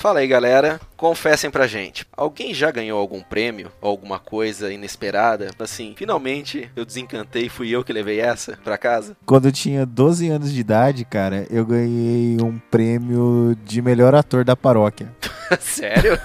Fala aí, galera. Confessem pra gente. Alguém já ganhou algum prêmio ou alguma coisa inesperada? Assim, finalmente eu desencantei, fui eu que levei essa pra casa? Quando eu tinha 12 anos de idade, cara, eu ganhei um prêmio de melhor ator da paróquia. Sério?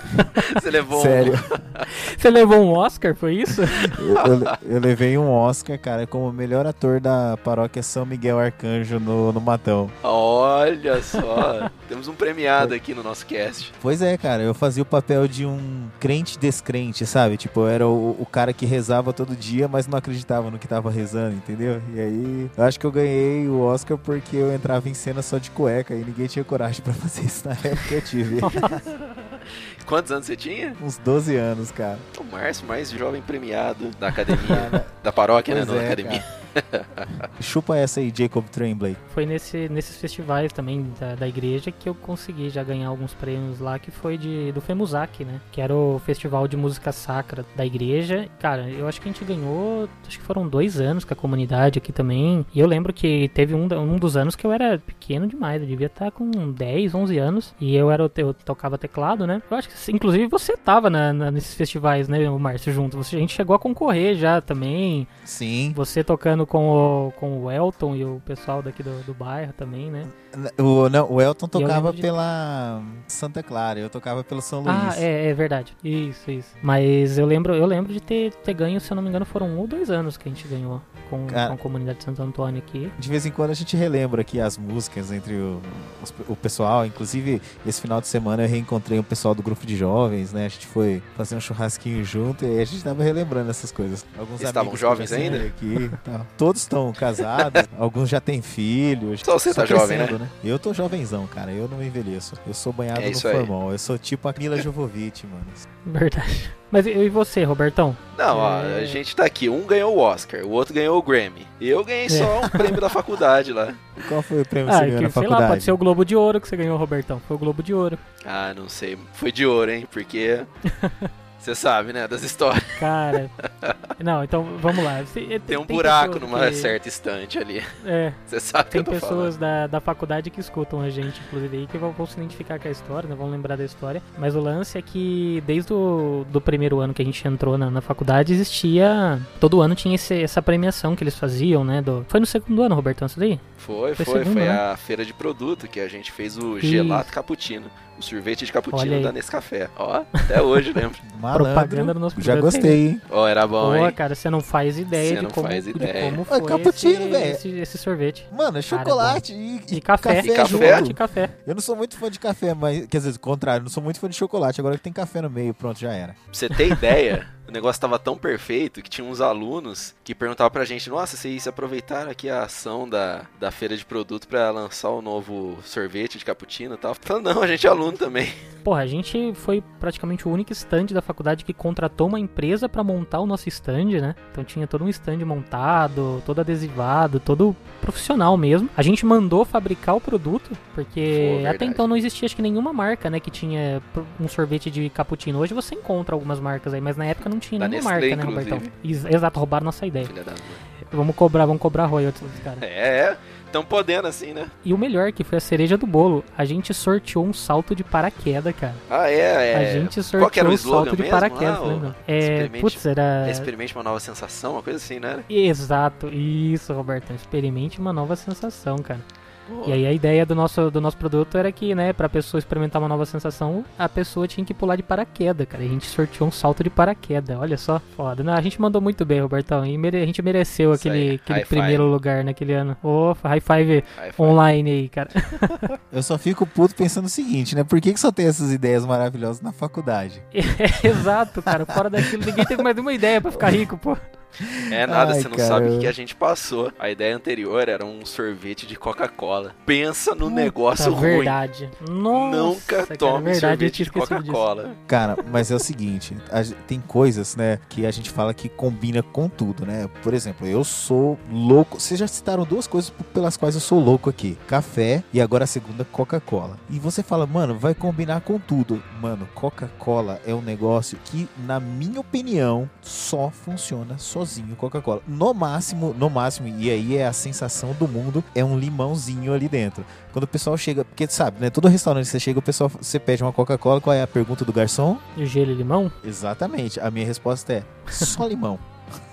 Você levou Sério. um... Você levou um Oscar, foi isso? Eu, eu- eu levei um Oscar, cara, como melhor ator da paróquia São Miguel Arcanjo no, no Matão. Olha só. Temos um premiado aqui no nosso cast. Pois é, cara, eu fazia o papel de um crente descrente, sabe? Tipo, eu era o, o cara que rezava todo dia, mas não acreditava no que tava rezando, entendeu? E aí, eu acho que eu ganhei o Oscar porque eu entrava em cena só de cueca e ninguém tinha coragem pra fazer isso na época que eu tive. Quantos anos você tinha? Uns 12 anos, cara. O Márcio, mais jovem premiado da academia. da paróquia, né? Pois da é, academia. Chupa essa aí, Jacob Tremblay. Foi nesse, nesses festivais também da, da igreja que eu consegui já ganhar alguns prêmios lá, que foi de, do FEMUSAC, né? Que era o festival de música sacra da igreja. Cara, eu acho que a gente ganhou, acho que foram dois anos com a comunidade aqui também. E eu lembro que teve um, um dos anos que eu era pequeno demais, eu devia estar com 10, 11 anos. E eu era eu tocava teclado, né? Eu acho que, inclusive, você tava na, na- nesses festivais, né, o Márcio, junto. Você, a gente chegou a concorrer já também. Sim. Você tocando com o, com o Elton e o pessoal daqui do, do bairro também, né? O, não, o Elton tocava de- pela Santa Clara, eu tocava pelo São Luís. Ah, é, é verdade. Isso, isso. Mas eu lembro, eu lembro de ter, ter ganho, se eu não me engano, foram um ou dois anos que a gente ganhou com, Cara- com a comunidade de Santo Antônio aqui. De vez em quando a gente relembra aqui as músicas entre o, os- o pessoal. Inclusive, esse final de semana eu reencontrei o pessoal do grupo de jovens, né? A gente foi fazer um churrasquinho junto e a gente tava relembrando essas coisas. Alguns Eles estavam jovens ainda? Aqui, tal. Todos estão casados, alguns já têm filhos. Só você tá jovem, crescendo, né? Eu tô jovenzão, cara. Eu não envelheço. Eu sou banhado É no formal. Eu sou tipo a Mila Jovovich, mano. Verdade. Mas e, e você, Robertão? Não, ó, É. a gente tá aqui. Um ganhou o Oscar, o outro ganhou o Grammy. Eu ganhei só um prêmio da faculdade lá. Qual foi o prêmio que Ah, você ganhou que, na sei faculdade? lá, pode ser o Globo de Ouro que você ganhou, Robertão. Foi o Globo de Ouro. Ah, não sei. Foi de ouro, hein? Porque. Você sabe, né? Das histórias. Cara. não, então vamos lá. Você- Tem um buraco pessoas numa que- certa estante ali. É, Você sabe o que Tem eu tô pessoas falando. da, da faculdade que escutam a gente, inclusive, aí, que vão, vão se identificar com a história, né? Vão lembrar da história. Mas o lance é que desde o do primeiro ano que a gente entrou na, na faculdade, existia. Todo ano tinha esse- essa premiação que eles faziam, né? do- Foi no segundo ano, Robertão, isso daí? Foi, Foi foi. segundo, Foi né? a feira de produto que a gente fez o Isso. gelato cappuccino. O sorvete de cappuccino da Nescafé. Ó, até hoje lembro. Propaganda do nosso Já gostei, hein? Ó, era bom, Pô, hein? cara, você não faz ideia Você de não como, faz de ideia. como É foi cappuccino, esse, velho. esse, esse sorvete. Mano, é Cara, chocolate e, E café. E café? junto. De café. Eu não sou muito fã de café, mas quer dizer, o contrário, não sou muito fã de chocolate. Agora que tem café no meio, pronto, já era. Pra você ter ideia, o negócio tava tão perfeito que tinha uns alunos que perguntavam pra gente: Nossa, vocês aproveitaram aqui a ação da, da feira de produto pra lançar o novo sorvete de cappuccino e tal. Falando, não, a gente é aluno também. Porra, a gente foi praticamente o único stand da faculdade que contratou uma empresa pra montar o nosso stand, né? Então tinha todo um stand montado, todo adesivado, todo profissional mesmo. A gente mandou fabricar o produto, porque Pô, até então não existia acho que nenhuma marca, né, que tinha um sorvete de cappuccino. Hoje você encontra algumas marcas aí, mas na época não tinha Da nenhuma Nestlé, marca, né, inclusive. Robertão? Ex- Exato, roubaram nossa ideia. Filha da. Vamos cobrar, vamos cobrar royalties dos caras. É, é. Tão podendo assim, né? E o melhor, que foi a cereja do bolo, a gente sorteou um salto de paraquedas, cara. Ah, é, é. A gente sorteou slogan salto de mesmo? paraquedas, Ah? É, putz, era... Experimente uma nova sensação, uma coisa assim, né? Exato, isso, Roberto. Experimente uma nova sensação, cara. E aí a ideia do nosso, do nosso produto era que, né, pra pessoa experimentar uma nova sensação, a pessoa tinha que pular de paraquedas, cara. E a gente sorteou um salto de paraquedas, olha só, foda. Não, a gente mandou muito bem, Robertão. E mere- a gente mereceu Isso aquele, aí, aquele high five. primeiro lugar naquele ano. Ô, high five foi. online aí, cara. Eu só fico puto pensando o seguinte, né? Por que, que só tem essas ideias maravilhosas na faculdade? Exato, cara. Fora daquilo, ninguém teve mais nenhuma ideia pra ficar rico, pô. É nada, Ai, você não cara. sabe o que a gente passou. A ideia anterior era um sorvete de Coca-Cola. Pensa no negócio Puta, ruim. verdade. Nossa, Nunca cara, tome verdade, sorvete de. Coca-Cola. Cara, mas é o seguinte, a tem coisas, né, que a gente fala que combina com tudo, né? Por exemplo, eu sou louco. Vocês já citaram duas coisas pelas quais eu sou louco aqui: café e agora a segunda, Coca-Cola. E você fala, mano, vai combinar com tudo. Mano, Coca-Cola é um negócio que, na minha opinião, só funciona sozinho. Igualzinho Coca-Cola. No máximo, no máximo, e aí é a sensação do mundo, é um limãozinho ali dentro. Quando o pessoal chega, porque sabe, né? Todo restaurante que você chega, o pessoal, você pede uma Coca-Cola, qual é a pergunta do garçom? Gelo e limão? Exatamente. A minha resposta é só limão.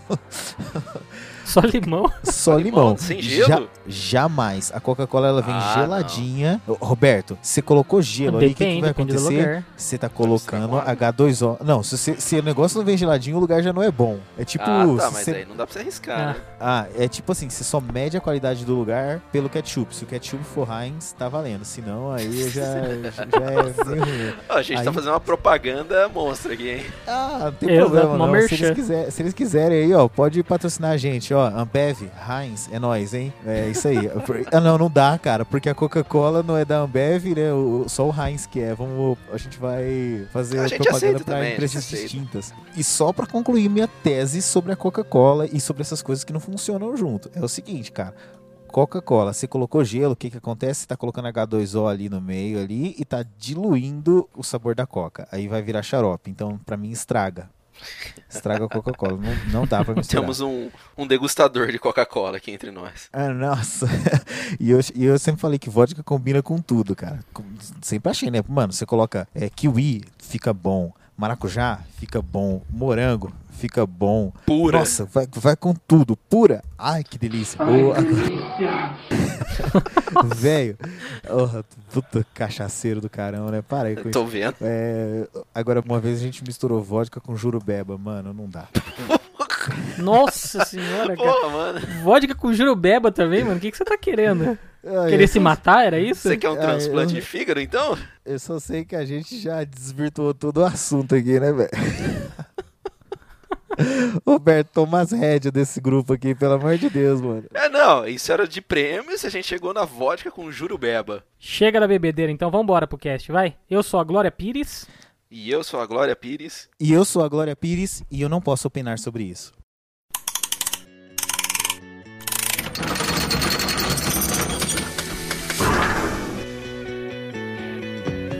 Só limão? Só limão. Sem gelo? Ja- jamais. A Coca-Cola ela vem Ah, geladinha. Ô, Roberto, você colocou gelo ali, o que, que Depende, vai depende acontecer? Você tá colocando mole. H2O. Não, se, você- se o negócio não vem geladinho, o lugar já não é bom. É tipo. ah, tá, se mas você- aí não dá pra você arriscar, Ah. né? Ah, é tipo assim, você só mede a qualidade do lugar pelo ketchup. Se o ketchup for Heinz, tá valendo. Se não, aí já, já é meio a gente tá Aí- fazendo uma propaganda monstra aqui, hein? Ah, não tem Exato, problema não. Se eles, quiser- se eles quiserem aí, ó, pode patrocinar a gente, ó. Ambev, Heinz, é nóis, hein? É isso aí. ah, não, não dá, cara, porque a Coca-Cola não é da Ambev, né? O, só o Heinz que é. Vamos, a gente vai fazer A propaganda aceita pra também, a empresas distintas. E só pra concluir minha tese sobre a Coca-Cola e sobre essas coisas que não funcionam junto. É o seguinte, cara. Coca-Cola, você colocou gelo, o que que acontece? Você tá colocando H2O ali no meio ali e tá diluindo o sabor da Coca. Aí vai virar xarope. Então, pra mim, estraga. Estraga a Coca-Cola. Não, não dá pra misturar. Temos um, um degustador de Coca-Cola aqui entre nós. Ah, nossa. e, eu, e eu sempre falei que vodka combina com tudo, cara. Sempre achei, né? Mano, você coloca é, kiwi, fica bom. Maracujá, fica bom. Morango, fica bom. Pura. Nossa, vai, vai com tudo. Pura. Ai, que delícia. Ô, Velho. Oh, puta cachaceiro do caramba, né? Para aí com isso. Tô vendo. É, agora, uma vez a gente misturou vodka com jurubeba. Mano, não dá. Nossa senhora, cara. Porra, mano. Vodka com jurubeba também, mano. O que, que você tá querendo? Ah, Querer se só- matar, era isso? Você quer um Ah, transplante eu- de fígado, então? Eu só sei que a gente já desvirtuou todo o assunto aqui, né, velho? Roberto, toma as rédeas desse grupo aqui, pelo amor de Deus, mano. É, não. Isso era de prêmios e a gente chegou na vodka com jurubeba. Chega da bebedeira, então vambora pro cast, vai. Eu sou a Glória Pires. E eu sou a Glória Pires. E eu sou a Glória Pires e eu não posso opinar sobre isso.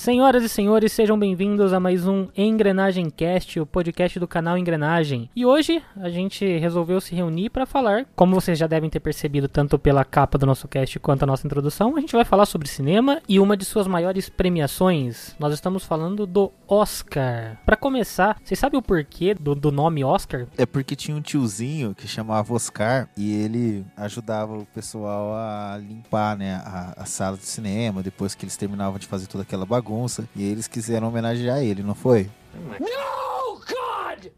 Senhoras e senhores, sejam bem-vindos a mais um Engrenagem Cast, o podcast do canal Engrenagem. E hoje a gente resolveu se reunir para falar, como vocês já devem ter percebido tanto pela capa do nosso cast quanto a nossa introdução, a gente vai falar sobre cinema e uma de suas maiores premiações. Nós estamos falando do Oscar. Para começar, vocês sabem o porquê do, do nome Oscar? É porque tinha um tiozinho que chamava Oscar e ele ajudava o pessoal a limpar, né, a, a sala de cinema depois que eles terminavam de fazer toda aquela bagunça. E eles quiseram homenagear ele, não foi? No, God!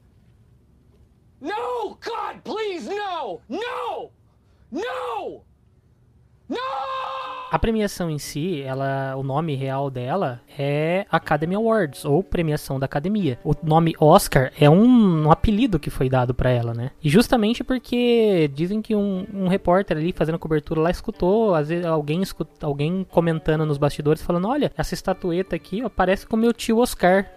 No, God, please, no! No! No! A premiação em si, ela, o nome real dela é Academy Awards ou premiação da Academia. O nome Oscar é um, um apelido que foi dado pra ela, né? E justamente porque dizem que um, um repórter ali fazendo cobertura lá escutou, às vezes alguém escuta, alguém comentando nos bastidores falando, olha, essa estatueta aqui, ó, parece com meu tio Oscar.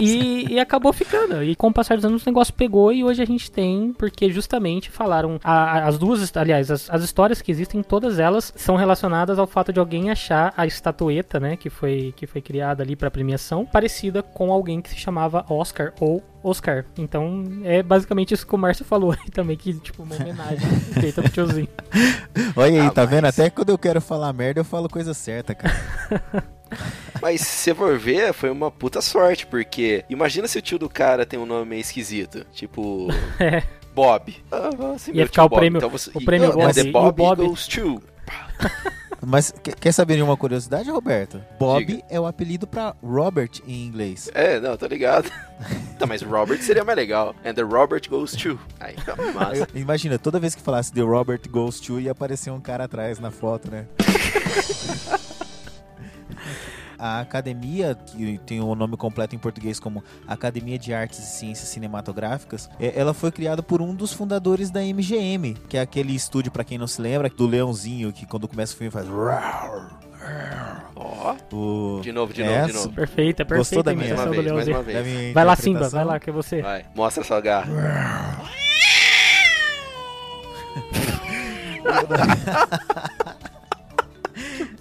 E, e acabou ficando. E com o passar dos anos o negócio pegou e hoje a gente tem, porque justamente falaram. a- a- as duas, aliás, as, as histórias que existem, todas elas são relacionadas ao fato de alguém achar a estatueta, né, que foi, que foi criada ali pra premiação, parecida com alguém que se chamava Oscar ou Oscar. Então é basicamente isso que o Márcio falou aí também, que tipo, uma homenagem feita pro tiozinho. Olha aí, Ah, tá mas- vendo? Até quando eu quero falar merda, eu falo coisa certa, cara. Mas se você for ver, foi uma puta sorte, porque imagina se o tio do cara tem um nome meio esquisito. Tipo. É. Bob. Ah, assim, Ia ficar o prêmio- Então você, o prêmio e, Bob The e o Bob, Bob- goes to. Mas que- quer saber de uma curiosidade, Roberto? Bob Diga. é o apelido pra Robert em inglês. É, não, tô ligado. tá, mas Robert seria mais legal. And the Robert goes to. Aí massa. Imagina, toda vez que falasse The Robert Goes To, ia aparecer um cara atrás na foto, né? A academia, que tem o nome completo em português como Academia de Artes e Ciências Cinematográficas, é- ela foi criada por um dos fundadores da MGM, que é aquele estúdio, pra quem não se lembra, do leãozinho que quando começa o filme faz. Ó, O... de novo, de novo, Essa- de novo. Perfeita, Gostou perfeita da a minha? Mais uma vez, mais uma da vez. minha Vai lá, Simba, vai lá, que é você. Vai, mostra sua garra.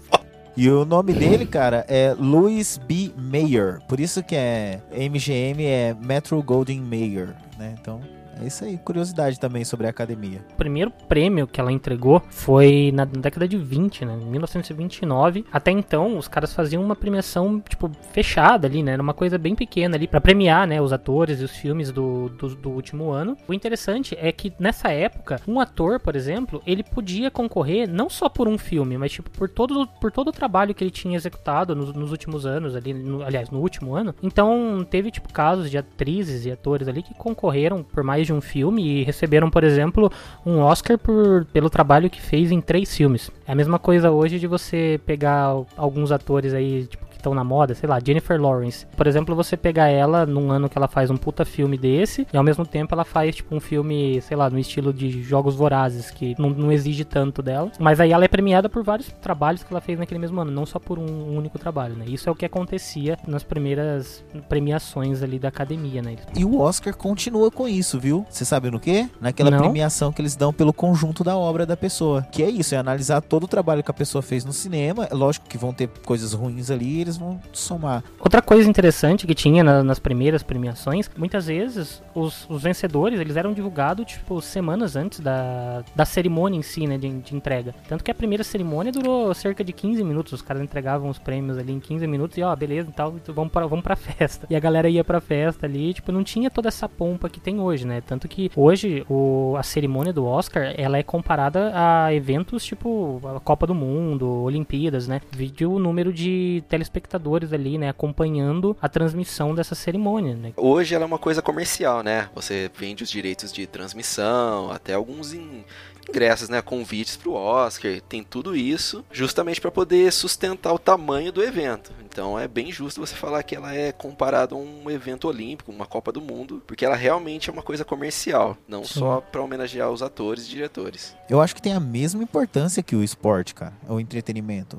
E o nome dele, cara, é Louis B. Mayer. Por isso que é MGM é Metro Golden Mayer, né? Então, é isso aí. Curiosidade também sobre a academia. O primeiro prêmio que ela entregou foi na década de 20, né? Em 1929. Até então, os caras faziam uma premiação, tipo, fechada ali, né? Era uma coisa bem pequena ali pra premiar, né? Os atores e os filmes do, do, do último ano. O interessante é que nessa época, um ator, por exemplo, ele podia concorrer não só por um filme, mas, tipo, por todo, por todo o trabalho que ele tinha executado nos, nos últimos anos ali, no- aliás, no último ano. Então, teve, tipo, casos de atrizes e atores ali que concorreram por mais de um filme e receberam, por exemplo, um Oscar por, pelo trabalho que fez em três filmes. É a mesma coisa hoje de você pegar alguns atores aí, tipo, estão na moda, sei lá, Jennifer Lawrence. Por exemplo, você pegar ela num ano que ela faz um puta filme desse, e ao mesmo tempo ela faz, tipo, um filme, sei lá, no estilo de Jogos Vorazes, que não, não exige tanto dela. Mas aí ela é premiada por vários trabalhos que ela fez naquele mesmo ano, não só por um único trabalho, né? Isso é o que acontecia nas primeiras premiações ali da academia, né? Eles E o Oscar continua com isso, viu? Você sabe no quê? Naquela Não. premiação que eles dão pelo conjunto da obra da pessoa. Que é isso, é analisar todo o trabalho que a pessoa fez no cinema. É lógico que vão ter coisas ruins ali e eles vão somar. Outra coisa interessante que tinha na- nas primeiras premiações, muitas vezes os, os vencedores eles eram divulgados tipo semanas antes da, da cerimônia em si, né, de, de entrega. Tanto que a primeira cerimônia durou cerca de 15 minutos, os caras entregavam os prêmios ali em 15 minutos e ó, beleza, então vamos para vamos pra festa. E a galera ia pra festa ali, tipo, não tinha toda essa pompa que tem hoje, né? Tanto que hoje o, a cerimônia do Oscar, ela é comparada a eventos tipo a Copa do Mundo, Olimpíadas, né? Vídeo o número de telespectadores ali, né, acompanhando a transmissão dessa cerimônia, né? Hoje ela é uma coisa comercial, né? Você vende os direitos de transmissão, até alguns in- ingressos, né? Convites pro Oscar, tem tudo isso, justamente para poder sustentar o tamanho do evento. Então é bem justo você falar que ela é comparada a um evento olímpico, uma Copa do Mundo, porque ela realmente é uma coisa comercial, não Sim. só para homenagear os atores e diretores. Eu acho que tem a mesma importância que o esporte, cara. O entretenimento.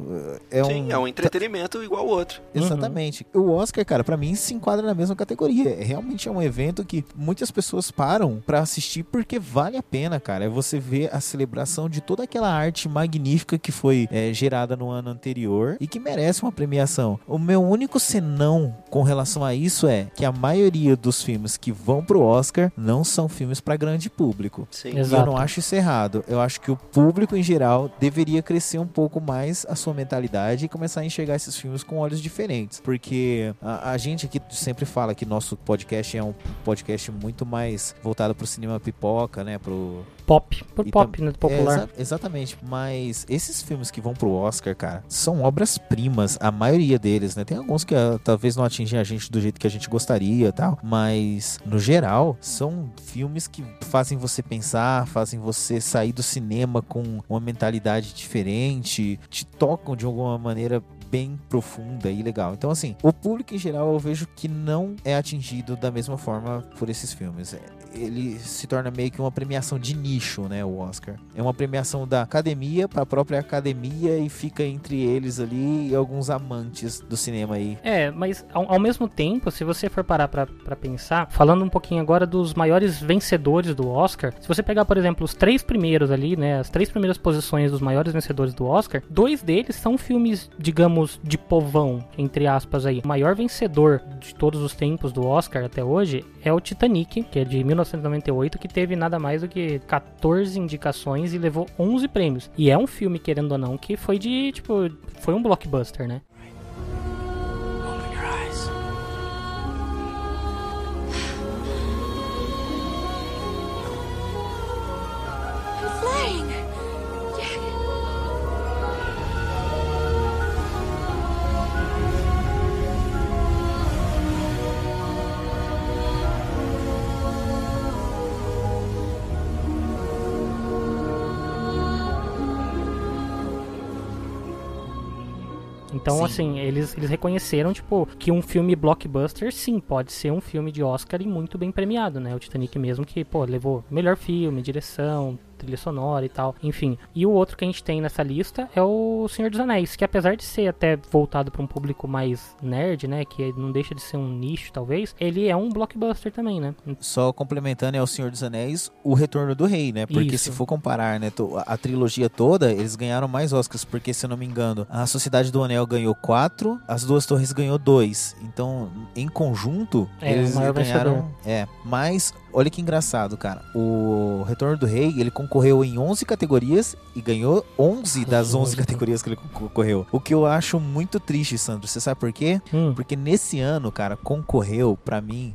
É Sim, um... é um entretenimento igual o outro. Exatamente. O Oscar, cara, pra mim se enquadra na mesma categoria. É, Realmente é um evento que muitas pessoas param pra assistir porque vale a pena, cara. É você ver a celebração de toda aquela arte magnífica que foi é, gerada no ano anterior e que merece uma premiação. O meu único senão com relação a isso é que a maioria dos filmes que vão pro Oscar não são filmes pra grande público. Sim. E eu Exato. não acho isso errado. Eu acho que o público em geral deveria crescer um pouco mais a sua mentalidade e começar a enxergar esses filmes com olhos diferentes. Porque a, a gente aqui sempre fala que nosso podcast é um podcast muito mais voltado pro cinema pipoca, né? Pro, Pop, por E pop, tam- né, popular. é, exa- exatamente. Mas esses filmes que vão pro Oscar, cara, são obras-primas, a maioria deles, né? Tem alguns que ah, talvez não atingem a gente do jeito que a gente gostaria e tal. Mas, no geral, são filmes que fazem você pensar, fazem você sair do cinema com uma mentalidade diferente, te tocam de alguma maneira bem profunda e legal. Então, assim, o público em geral eu vejo que não é atingido da mesma forma por esses filmes. Ele se torna meio que uma premiação de nicho, né? O Oscar. É uma premiação da academia para a própria academia e fica entre eles ali e alguns amantes do cinema aí. É, mas ao, ao mesmo tempo, se você for parar pra pensar, falando um pouquinho agora dos maiores vencedores do Oscar, se você pegar, por exemplo, os três primeiros ali, né, as três primeiras posições dos maiores vencedores do Oscar, dois deles são filmes, digamos, de povão, entre aspas aí. O maior vencedor de todos os tempos do Oscar até hoje é o Titanic, que é de 1998, que teve nada mais do que 14 indicações e levou 11 prêmios. E é um filme, querendo ou não, que foi de, tipo, foi um blockbuster, né? Então, Sim. assim, eles, eles reconheceram, tipo, que um filme blockbuster, sim, pode ser um filme de Oscar e muito bem premiado, né? O Titanic mesmo, que, pô, levou melhor filme, direção, trilha sonora e tal, enfim. E o outro que a gente tem nessa lista é o Senhor dos Anéis, que apesar de ser até voltado para um público mais nerd, né, que não deixa de ser um nicho talvez, ele é um blockbuster também, né? Só complementando é o Senhor dos Anéis, o Retorno do Rei, né? Porque Isso. se for comparar, né, a, trilogia toda, eles ganharam mais Oscars, porque se eu não me engano, a Sociedade do Anel ganhou quatro, as Duas Torres ganhou dois. Então, em conjunto, É, eles ganharam. vencedor. É, mas olha que engraçado, cara. O Retorno do Rei, ele concorreu em 11 categorias e ganhou 11 das 11 11. categorias que ele concorreu. O que eu acho muito triste, Sandro. Você sabe por quê? Hum, Porque nesse ano, cara, concorreu pra mim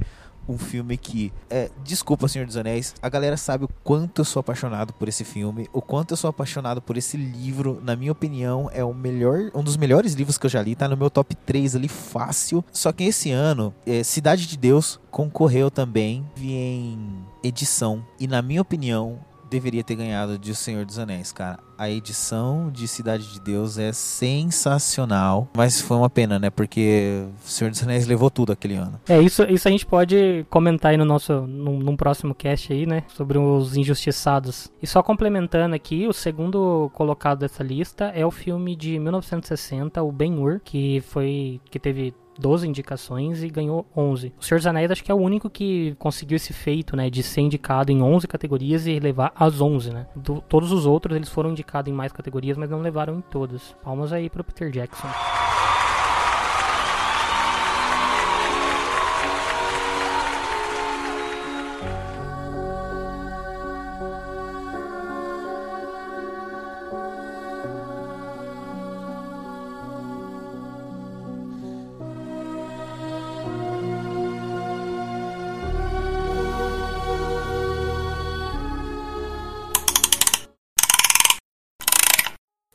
um filme que é, desculpa, Senhor dos Anéis, a galera sabe o quanto eu sou apaixonado por esse filme, o quanto eu sou apaixonado por esse livro, na minha opinião, é o melhor, um dos melhores livros que eu já li, tá no meu top 3 ali fácil. Só que esse ano, é, Cidade de Deus concorreu também em edição e na minha opinião, deveria ter ganhado de O Senhor dos Anéis, cara. A edição de Cidade de Deus é sensacional, mas foi uma pena, né? Porque O Senhor dos Anéis levou tudo aquele ano. É, isso, isso a gente pode comentar aí no nosso, num, num próximo cast aí, né, sobre os injustiçados. E só complementando aqui, o segundo colocado dessa lista é o filme de 1960, o Ben-Hur, que foi, que teve 12 indicações e ganhou 11. O Senhor dos Anéis acho que é o único que conseguiu esse feito, né, de ser indicado em 11 categorias e levar as 11, né. Do- todos os outros eles foram indicados em mais categorias, mas não levaram em todas. Palmas aí pro Peter Jackson.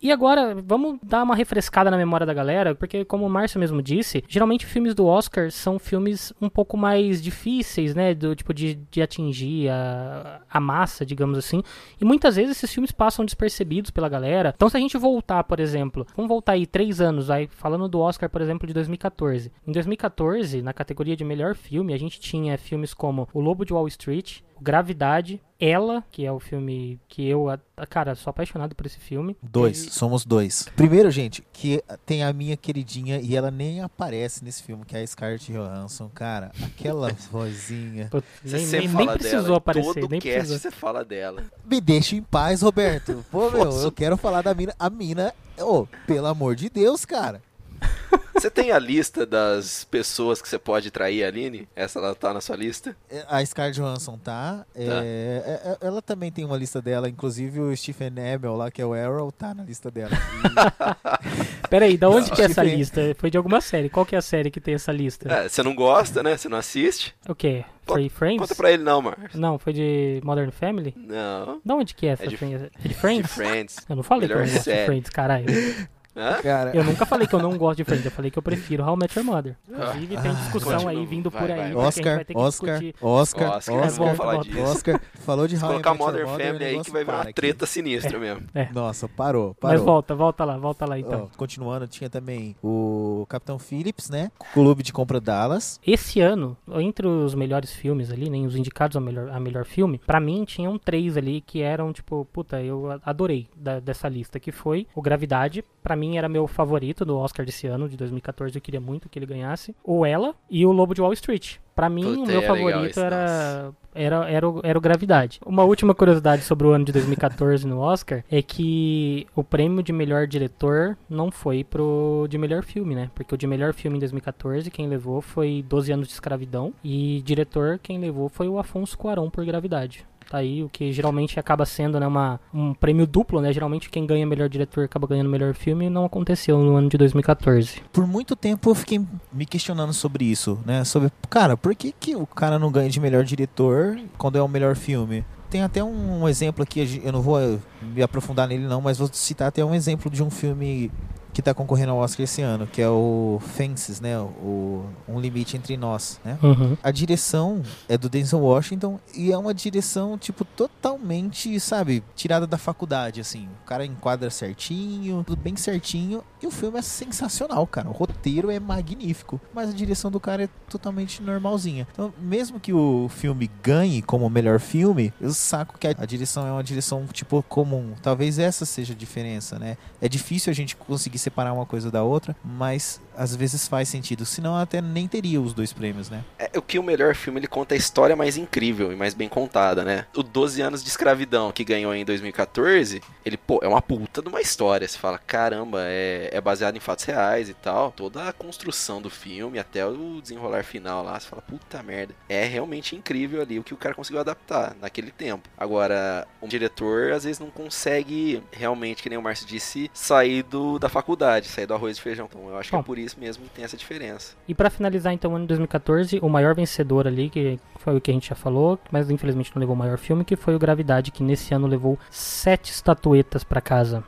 E agora, vamos dar uma refrescada na memória da galera, porque como o Márcio mesmo disse, geralmente filmes do Oscar são filmes um pouco mais difíceis, né, do tipo de, de atingir a, a massa, digamos assim, e muitas vezes esses filmes passam despercebidos pela galera. Então se a gente voltar, por exemplo, vamos voltar aí três anos, aí falando do Oscar, por exemplo, de 2014. Em 2014, na categoria de melhor filme, a gente tinha filmes como O Lobo de Wall Street, Gravidade, Ela, que é o filme que eu, cara, sou apaixonado por esse filme. Dois, E- somos dois. Primeiro, gente, que tem a minha queridinha e ela nem aparece nesse filme, que é a Scarlett Johansson, cara. Aquela vozinha. Putz, Você nem, nem, nem fala precisou dela. aparecer, Todo nem cast precisou. você fala dela. Me deixa em paz, Roberto. Pô, meu, eu quero falar da mina. A mina, ô, pelo amor de Deus, cara. Você tem a lista das pessoas que você pode trair, Aline? Essa ela tá na sua lista? É, A Scarlett Johansson tá. é, é, é, ela também tem uma lista dela, inclusive o Stephen Amell lá, que é o Arrow, tá na lista dela. Pera aí, da onde que é essa lista? Foi de alguma série. Qual que é a série que tem essa lista? É, você não gosta, né? Você não assiste? O quê? Free Friends? Conta pra ele não, Marcos. Não, foi de Modern Family? Não. Da onde que é essa É de- Friends? É de De Friends? Friends. Eu não falei Melhor não de série. Friends, caralho. Hã? Cara, Eu nunca falei que eu não gosto de Friends, eu falei que eu prefiro How I Met Your Mother. Inclusive, tem Ah, discussão continua. aí vindo Vai, por aí. vai. Oscar, vai ter que Oscar. Oscar, Oscar, É, Oscar, vamos falar volta. disso. Oscar, falou de How I Met Your Modern Mother, Family o aí que vai vir uma aqui. treta sinistra mesmo. Nossa, parou, parou. Mas volta, volta lá, volta lá então. Ó, continuando, tinha também o Capitão Phillips, né? Clube de Compra Dallas. Esse ano, entre os melhores filmes ali, nem os indicados a melhor, a melhor filme, pra mim tinham três ali que eram, tipo, puta, eu adorei da- dessa lista, que foi o Gravidade, pra mim era meu favorito do Oscar desse ano, de 2014, eu queria muito que ele ganhasse, o Ela e o Lobo de Wall Street. Pra mim, Puta, o meu é favorito esse, era, era, era, o, era o Gravidade. Uma última curiosidade sobre o ano de 2014 no Oscar é que o prêmio de melhor diretor não foi pro de melhor filme, né? Porque o de melhor filme em 2014 quem levou foi 12 anos de escravidão e diretor quem levou foi o Afonso Cuarón por Gravidade. Tá aí o que geralmente acaba sendo né, uma, um prêmio duplo, né? Geralmente quem ganha melhor diretor acaba ganhando melhor filme não aconteceu no ano de 2014. Por muito tempo eu fiquei me questionando sobre isso, né? Sobre, cara, por que, que o cara não ganha de melhor diretor quando é o melhor filme? Tem até um exemplo aqui, eu não vou eh, me aprofundar nele não, mas vou citar até um exemplo de um filme que tá concorrendo ao Oscar esse ano, que é o Fences, né? O Um Limite Entre Nós, né? Uhum. A direção é do Denzel Washington e é uma direção, tipo, totalmente, sabe, tirada da faculdade, assim. O cara enquadra certinho, tudo bem certinho. E o filme é sensacional, cara. O roteiro é magnífico. Mas a direção do cara é totalmente normalzinha. Então, mesmo que o filme ganhe como melhor filme, eu saco que a, a direção é uma direção, tipo, comum. Talvez essa seja a diferença, né? É difícil a gente conseguir separar uma coisa da outra, mas às vezes faz sentido. Senão até nem teria os dois prêmios, né? É o que o melhor filme ele conta a história mais incrível e mais bem contada, né? O 12 anos de escravidão que ganhou em 2014, ele, pô, é uma puta de uma história. Você fala, caramba, é, é baseado em fatos reais e tal. Toda a construção do filme até o desenrolar final lá, você fala, puta merda. É realmente incrível ali o que o cara conseguiu adaptar naquele tempo. Agora, um diretor às vezes não consegue realmente, que nem o Márcio disse, sair do, da faculdade, sair do arroz e feijão. Então eu acho que Bom. é por isso mesmo que tem essa diferença. E pra finalizar então o ano de 2014, o maior vencedor ali, que foi o que a gente já falou, mas infelizmente não levou o maior filme, que foi o Gravidade, que nesse ano levou sete estatuetas pra casa.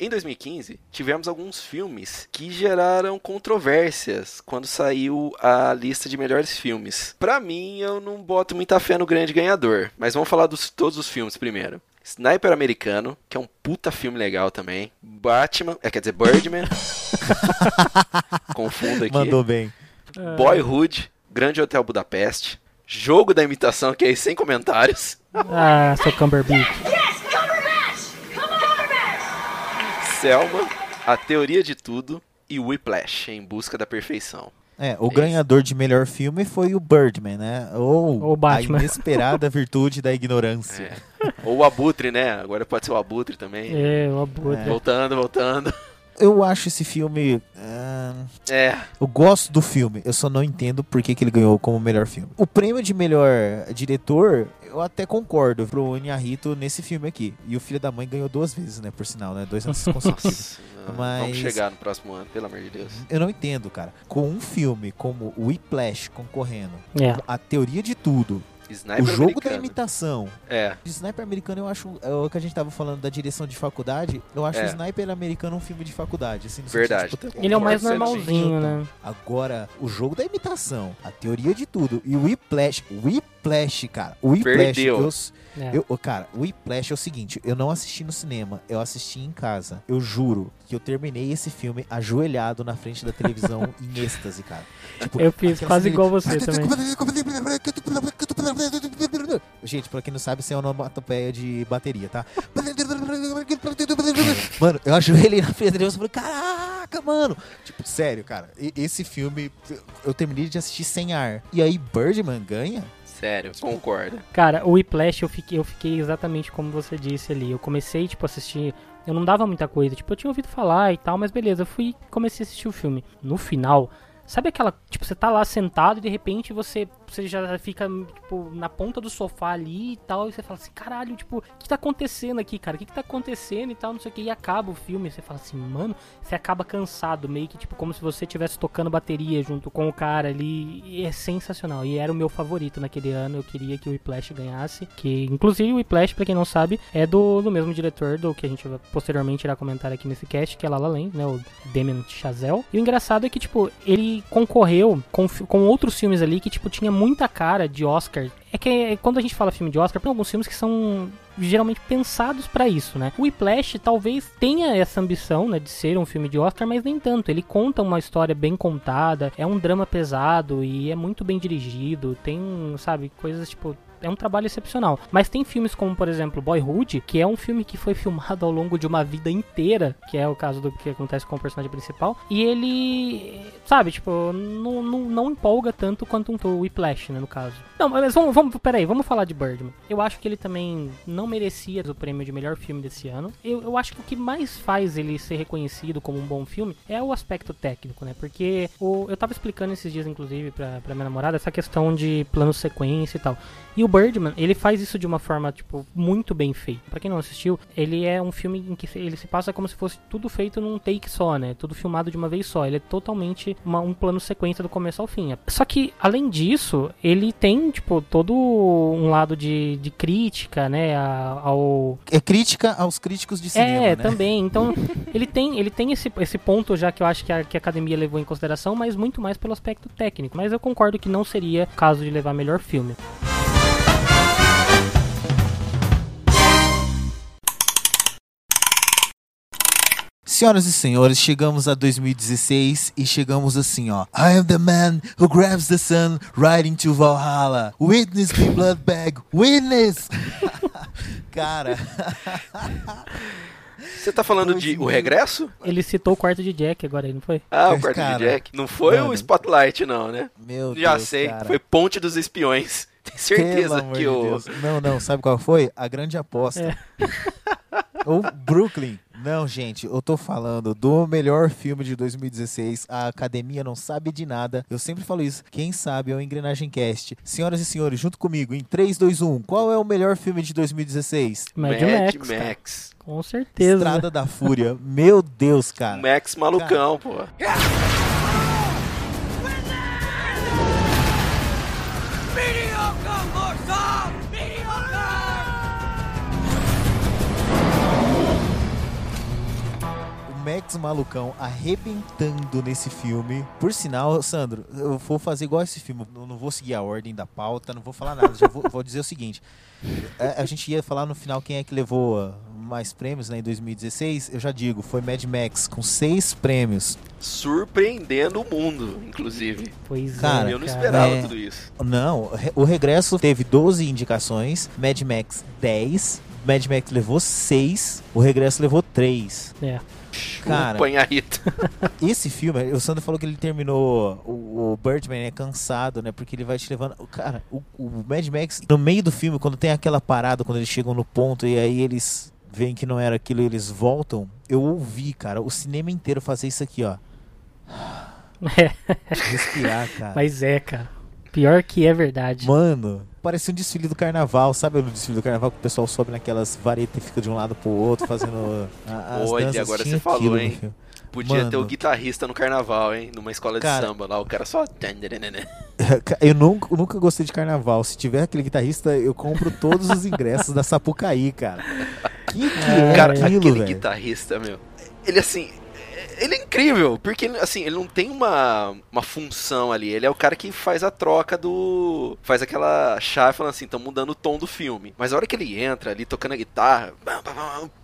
Em 2015, tivemos alguns filmes que geraram controvérsias quando saiu a lista de melhores filmes. Pra mim, eu não boto muita fé no grande ganhador, mas vamos falar dos todos os filmes primeiro. Sniper Americano, que é um puta filme legal também. Batman, é, quer dizer, Birdman. Confundo aqui. Mandou bem. Boyhood, Grande Hotel Budapeste. Jogo da imitação, que é sem comentários. Ah. Yes, Cumberbatch! Come on, Cumberbatch! Selma, A Teoria de Tudo e Whiplash, Em Busca da Perfeição. É, o Esse. ganhador de melhor filme foi o Birdman, né? Ou Ou Batman. a inesperada virtude da ignorância. Ou o Abutre, né? Agora pode ser o Abutre também. É, o Abutre. Voltando, voltando. Eu acho esse filme. ah, É, eu gosto do filme, eu só não entendo por que, que ele ganhou como melhor filme. O prêmio de melhor diretor, eu até concordo pro Inharito nesse filme aqui. E o filho da mãe ganhou duas vezes, né? Por sinal, né? Dois anos consecutivos. Mas- vamos chegar no próximo ano, pelo amor de Deus. Eu não entendo, cara. Com um filme como o Whiplash concorrendo, É. a teoria de tudo, Sniper o jogo da americano. imitação, É, O Sniper americano, eu acho. É o que a gente tava falando da direção de faculdade. Eu acho É. o Sniper americano um filme de faculdade. Assim, no Verdade. sentido, tipo, Ele é o mais normalzinho, né? Agora, o jogo da imitação, a teoria de tudo e o Whiplash. Whiplash, cara. O Whiplash. Perdeu. Eu, É. eu, cara, o Whiplash é o seguinte: eu não assisti no cinema, eu assisti em casa. Eu juro que eu terminei esse filme ajoelhado na frente da televisão em êxtase, cara. Tipo, Eu fiz quase igual você também. Gente, pra quem não sabe, isso é uma onomatopeia de bateria, tá? Mano, eu ajoelhei na frente dele e falei, caraca, mano. Tipo, sério, cara. Esse filme, eu terminei de assistir sem ar. E aí, Birdman ganha? sério, concordo. Cara, o Whiplash eu fiquei, eu fiquei exatamente como você disse ali. Eu comecei, tipo, a assistir. Eu não dava muita coisa. Tipo, eu tinha ouvido falar e tal, mas beleza, eu fui comecei a assistir o filme. No final, sabe aquela. Tipo, você tá lá sentado e de repente você, você já fica, tipo, na ponta do sofá ali e tal. E você fala assim, caralho, tipo, o que tá acontecendo aqui, cara? O que, que tá acontecendo e tal, não sei o que. E acaba o filme. Você fala assim, mano, você acaba cansado, meio que, tipo, como se você estivesse tocando bateria junto com o cara ali. E é sensacional. E era o meu favorito naquele ano. Eu queria que o Whiplash ganhasse. Que, inclusive, o Whiplash, pra quem não sabe, é do, do mesmo diretor do que a gente posteriormente irá comentar aqui nesse cast, que é La La Land, né? O Damien Chazelle. E o engraçado é que, tipo, ele concorreu com, com outros filmes ali que, tipo, tinha muita cara de Oscar. É que é, quando a gente fala filme de Oscar, tem alguns filmes que são geralmente pensados pra isso, né? O Whiplash talvez tenha essa ambição, né, de ser um filme de Oscar, mas nem tanto. Ele conta uma história bem contada, é um drama pesado e é muito bem dirigido, tem, sabe, coisas tipo é um trabalho excepcional. Mas tem filmes como, por exemplo, Boyhood, que é um filme que foi filmado ao longo de uma vida inteira, que é o caso do que acontece com o personagem principal, e ele, sabe, tipo, não, não, não empolga tanto quanto um Whiplash, né, no caso. Não, mas vamos, vamos, peraí, vamos falar de Birdman. Eu acho que ele também não merecia o prêmio de melhor filme desse ano. Eu, eu acho que o que mais faz ele ser reconhecido como um bom filme é o aspecto técnico, né? Porque o, eu tava explicando esses dias, inclusive, pra, pra minha namorada, essa questão de plano sequência e tal. E o o Birdman, ele faz isso de uma forma, tipo, muito bem feita. Pra quem não assistiu, ele é um filme em que ele se passa como se fosse tudo feito num take só, né? Tudo filmado de uma vez só. Ele é totalmente uma- um plano sequência do começo ao fim. Só que, além disso, ele tem, tipo, todo um lado de, de crítica, né? a- ao, É crítica aos críticos de cinema, é, né? também. Então, ele tem, ele tem esse, esse ponto já que eu acho que a, que a academia levou em consideração, mas muito mais pelo aspecto técnico. Mas eu concordo que não seria caso de levar melhor filme. Senhoras e senhores, chegamos a 2016 e chegamos assim, ó. I am the man who grabs the sun riding to Valhalla. Witness me, blood bag. Witness! Cara, Você tá falando de O Regresso? Ele citou o quarto de Jack agora, aí, não foi? Ah, o quarto cara, de Jack. Não foi mano. o Spotlight, não, né? meu Já Deus, sei, cara. foi Ponte dos Espiões. Tenho Pelo certeza que o. Deus. Não, não, sabe qual foi? A grande aposta. Ou Brooklyn. Não, gente, eu tô falando do melhor filme de 2016. A academia não sabe de nada. Eu sempre falo isso. Quem sabe é o Engrenagem Cast. Senhoras e senhores, junto comigo, em 3, 2, 1, qual é o melhor filme de 2016? Mad, Mad Max. cara. Max. Com certeza. Estrada da Fúria. Meu Deus, cara. Max malucão, pô. Max Malucão arrebentando nesse filme. Por sinal, Sandro, eu vou fazer igual esse filme. Eu não vou seguir a ordem da pauta, não vou falar nada. Já vou, vou dizer o seguinte: a, a gente ia falar no final quem é que levou ah, mais prêmios né, em 2016. Eu já digo, foi Mad Max com seis prêmios. Surpreendendo o mundo, inclusive. Pois Cara, é. Eu não cara. esperava é. tudo isso. Não, o Regresso teve 12 indicações, Mad Max 10, Mad Max levou 6, o Regresso levou 3. É. Cara. Esse filme, o Sandro falou que ele terminou o, o Birdman é cansado, né? Porque ele vai te levando. Cara, o, o Mad Max, no meio do filme, quando tem aquela parada, quando eles chegam no ponto e aí eles veem que não era aquilo e eles voltam, eu ouvi, cara, o cinema inteiro fazer isso aqui, ó. É, Respirar, cara. mas é, cara. Pior que é verdade. Mano, parecia um desfile do carnaval, sabe no desfile do carnaval que o pessoal sobe naquelas varetas e fica de um lado pro outro fazendo a- as Olha, danças? agora você falou, aquilo hein? Podia ter o Mano. guitarrista no carnaval, hein? Numa escola de Cara. samba lá, o cara só. Eu nunca, nunca gostei de carnaval. Se tiver aquele guitarrista, eu compro todos os ingressos da Sapucaí, cara. Que que é, Cara, aquilo, aquele velho? guitarrista, meu. Ele assim. Ele é incrível, porque ele, assim, ele não tem uma, uma função ali. Ele é o cara que faz a troca do. Faz aquela chave falando assim, estão mudando o tom do filme. Mas a hora que ele entra ali tocando a guitarra.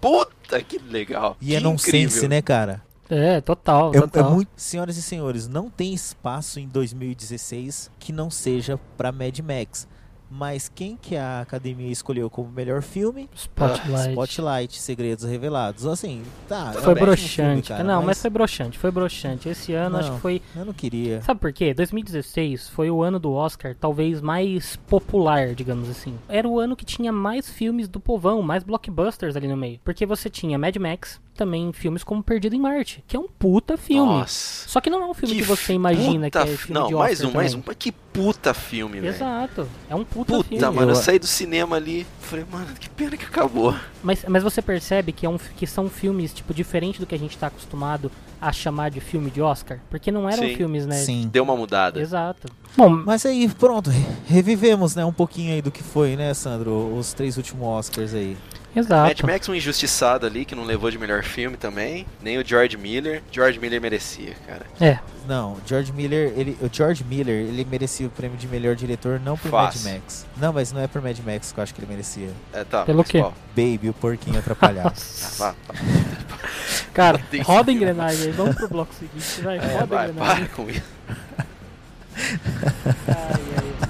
Puta, que legal. E que é nonsense, incrível. né, cara? É, total, É, é total. muito. Senhoras e senhores, não tem espaço em 2016 que não seja pra Mad Max. Mas quem que a academia escolheu como melhor filme? Spotlight. Spotlight, Segredos Revelados. Assim, tá. é um Foi ótimo broxante, filme, cara, Não, mas... foi broxante, foi broxante. Esse ano acho Não. que foi. Eu não queria. Sabe por quê? 2016 foi o ano do Oscar talvez mais popular, digamos assim. Era o ano que tinha mais filmes do povão, mais blockbusters ali no meio. Porque você tinha Mad Max, também filmes como Perdido em Marte, que é um puta filme. Nossa. Só que não é um filme que, você imagina que puta é fi- filme Não, de Oscar mais um, mais um. também. Mas que puta filme, velho. Exato. É um puta, Puta, filme. mano, eu Eu- saí do cinema ali. Falei, mano, que pena que acabou. Mas, mas você percebe que, é um, que são filmes, tipo, diferente do que a gente tá acostumado a chamar de filme de Oscar? Porque não eram Sim. filmes, né? Sim. Deu uma mudada. Exato. Bom, Mas aí, pronto, re- revivemos, né, um pouquinho aí do que foi, né, Sandro, os três últimos Oscars aí. Mad exato. Max um injustiçado ali, que não levou de melhor filme também. Nem o George Miller. George Miller merecia, cara. É, Não, George Miller, ele, o George Miller, ele merecia o prêmio de melhor diretor não por Fácil. Mad Max. Não, mas não é por Mad Max que eu acho que ele merecia. É, tá, Pelo quê? qual? Baby, o porquinho atrapalhado. Ah, vá. cara, roda a engrenagem aí. Vamos pro bloco seguinte, vai. É, roda a vai, engrenagem. para com isso. Ai, ai.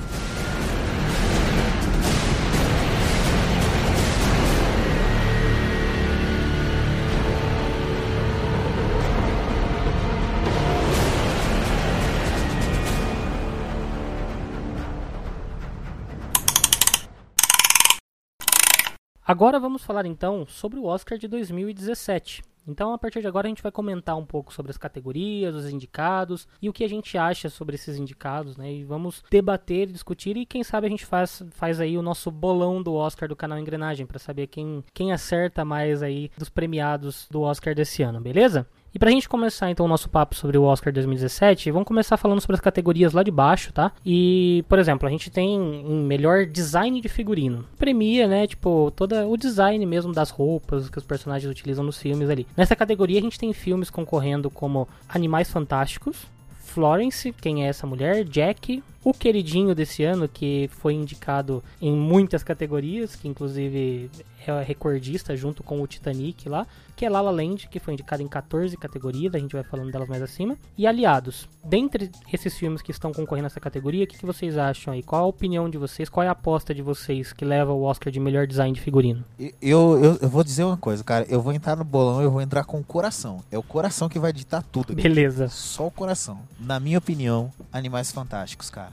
Agora vamos falar então sobre o Oscar de 2017. Então, a partir de agora, a gente vai comentar um pouco sobre as categorias, os indicados e o que a gente acha sobre esses indicados, né? E vamos debater, discutir e quem sabe a gente faz, faz aí o nosso bolão do Oscar do canal Engrenagem para saber quem, quem acerta mais aí dos premiados do Oscar desse ano, beleza? E pra gente começar então o nosso papo sobre o Oscar 2017, vamos começar falando sobre as categorias lá de baixo, tá? E, por exemplo, a gente tem um melhor design de figurino. Premia, né, tipo, todo o design mesmo das roupas que os personagens utilizam nos filmes ali. Nessa categoria a gente tem filmes concorrendo como Animais Fantásticos, Florence, quem é essa mulher? Jack, o queridinho desse ano, que foi indicado em muitas categorias, que inclusive é recordista junto com o Titanic lá, que é La La Land, que foi indicado em 14 categorias, a gente vai falando delas mais acima, e Aliados. Dentre esses filmes que estão concorrendo nessa categoria, o que, que vocês acham aí? Qual a opinião de vocês? Qual é a aposta de vocês que leva o Oscar de melhor design de figurino? Eu, eu, eu vou dizer uma coisa, cara. Eu vou entrar no bolão, eu vou entrar com o coração. É o coração que vai ditar tudo. aqui. Beleza. Só o coração. Na minha opinião, Animais Fantásticos, cara.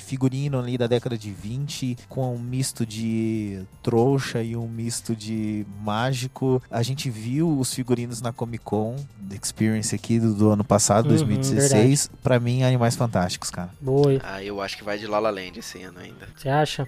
Figurino ali da década de 20, com um misto de trouxa e um misto de mágico. A gente viu os figurinos na Comic Con Experience aqui do, do ano passado, Uhum, 2016. Pra mim, Animais Fantásticos, cara. Boa. Ah, eu acho que vai de La La Land esse ano ainda. Você acha?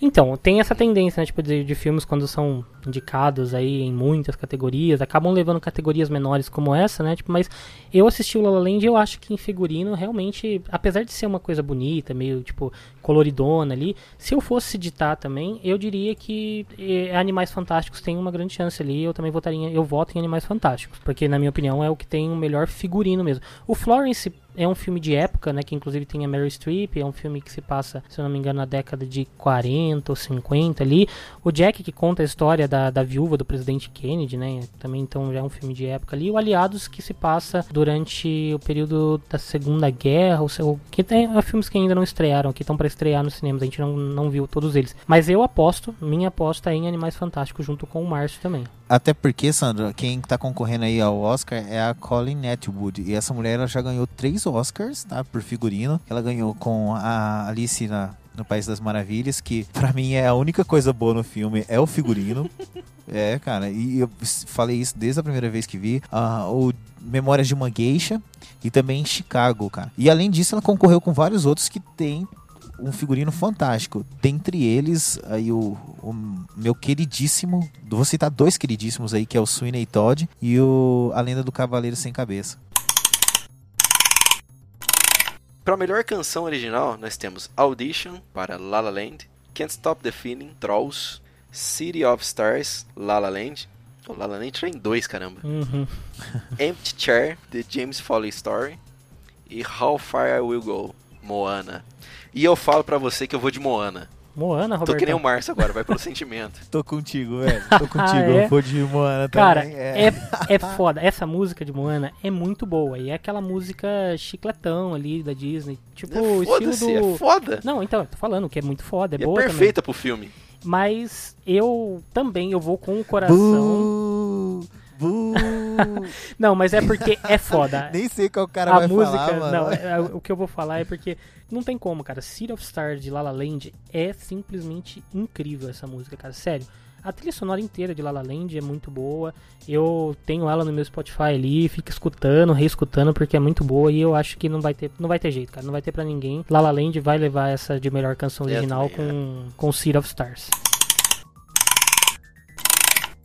Então, tem essa tendência, né, tipo, de, de filmes quando são indicados aí em muitas categorias, acabam levando categorias menores como essa, né, tipo, mas eu assisti o La La Land e eu acho que em figurino, realmente, apesar de ser uma coisa bonita, meio, tipo, coloridona ali, se eu fosse ditar também, eu diria que eh, Animais Fantásticos tem uma grande chance ali, eu também votaria, eu voto em Animais Fantásticos, porque na minha opinião é o que tem o melhor figurino mesmo. O Florence é um filme de época, né, que inclusive tem a Meryl Streep, é um filme que se passa, se eu não me engano, na década de 40 ou 50 ali. O Jack, que conta a história da, da viúva do presidente Kennedy, né, também então já é um filme de época ali. O Aliados, que se passa durante o período da Segunda Guerra, ou seu, que tem é, filmes que ainda não estrearam, que estão para estrear nos cinemas, a gente não, não viu todos eles. Mas eu aposto, minha aposta é em Animais Fantásticos, junto com o Márcio também. Até porque, Sandra, quem tá concorrendo aí ao Oscar é a Colin Atwood. E essa mulher ela já ganhou três Oscars, tá? Por figurino. Ela ganhou com a Alice na, no País das Maravilhas, que pra mim é a única coisa boa no filme, é o figurino. é, cara, e eu falei isso desde a primeira vez que vi. Ah, o Memórias de uma Geisha e também Chicago, cara. E além disso, ela concorreu com vários outros que tem um figurino fantástico. Dentre eles, aí o, o meu queridíssimo, vou citar dois queridíssimos aí, que é o Sweeney Todd e o A Lenda do Cavaleiro Sem Cabeça. Para melhor canção original, nós temos Audition para La La Land, Can't Stop the Feeling, Trolls, City of Stars, La La Land. O La La Land tá em dois, caramba. Uhum. Empty Chair, The James Foley Story e How Far I Will Go, Moana. E eu falo pra você que eu vou de Moana. Moana, Tô Roberto. que nem o Márcio agora, vai pelo sentimento. Tô contigo, velho. Tô contigo. É. Eu vou de Moana Cara, também. é, é foda. Essa música de Moana é muito boa. E é aquela música chicletão ali da Disney. Tipo, o estilo do. é foda. Não, então, eu tô falando que é muito foda, é E é boa também. perfeita pro filme. Mas eu também eu vou com o coração. Buu. Não, mas é porque é foda. Nem sei qual cara a vai música, falar, mano. não, é- o que eu vou falar é porque não tem como, cara. City of Stars de La La Land é simplesmente incrível essa música, cara. Sério. A trilha sonora inteira de La La Land é muito boa. Eu tenho ela no meu Spotify ali, fico escutando, reescutando porque é muito boa e eu acho que não vai ter, não vai ter jeito, cara. Não vai ter pra ninguém. La La Land vai levar essa de melhor canção original também, com com City of Stars.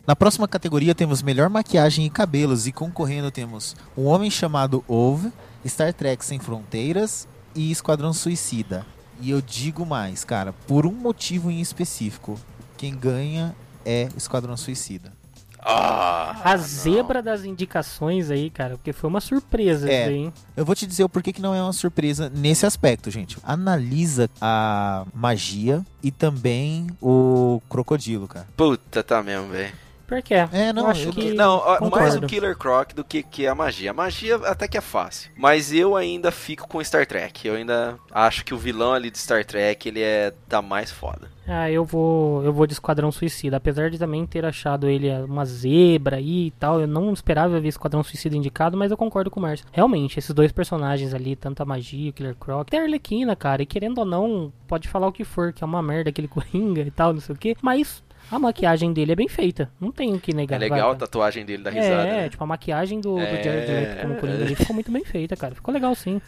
Na próxima categoria temos melhor maquiagem e cabelos e concorrendo temos Um Homem Chamado Ove, Star Trek Sem Fronteiras e Esquadrão Suicida. E eu digo mais, cara, por um motivo em específico, quem ganha é Esquadrão Suicida. Ah, A não. zebra das indicações aí, cara, porque foi uma surpresa É. isso aí, hein? Eu vou te dizer o porquê que não é uma surpresa nesse aspecto, gente. Analisa a magia e também o crocodilo, cara. Puta, tá mesmo, velho. Pior que é. É, não, eu acho eu- que Não, ó, mais concordo. o Killer Croc do que, que a magia. A magia até que é fácil. Mas eu ainda fico com Star Trek. Eu ainda acho que o vilão ali de Star Trek, ele é da mais foda. Ah, eu vou, eu vou de Esquadrão Suicida. Apesar de também ter achado ele uma zebra aí e tal, eu não esperava ver Esquadrão Suicida indicado, mas eu concordo com o Márcio. Realmente, esses dois personagens ali, tanto a magia, o Killer Croc, tem a Arlequina, cara, e querendo ou não, pode falar o que for, que é uma merda aquele Coringa e tal, não sei o que, mas A maquiagem dele é bem feita, não tem o que É negar. legal a vai. tatuagem dele da risada. É, né? tipo, a maquiagem do, do É. Jared Leto como Coringa ali ficou muito bem feita, cara. Ficou legal sim.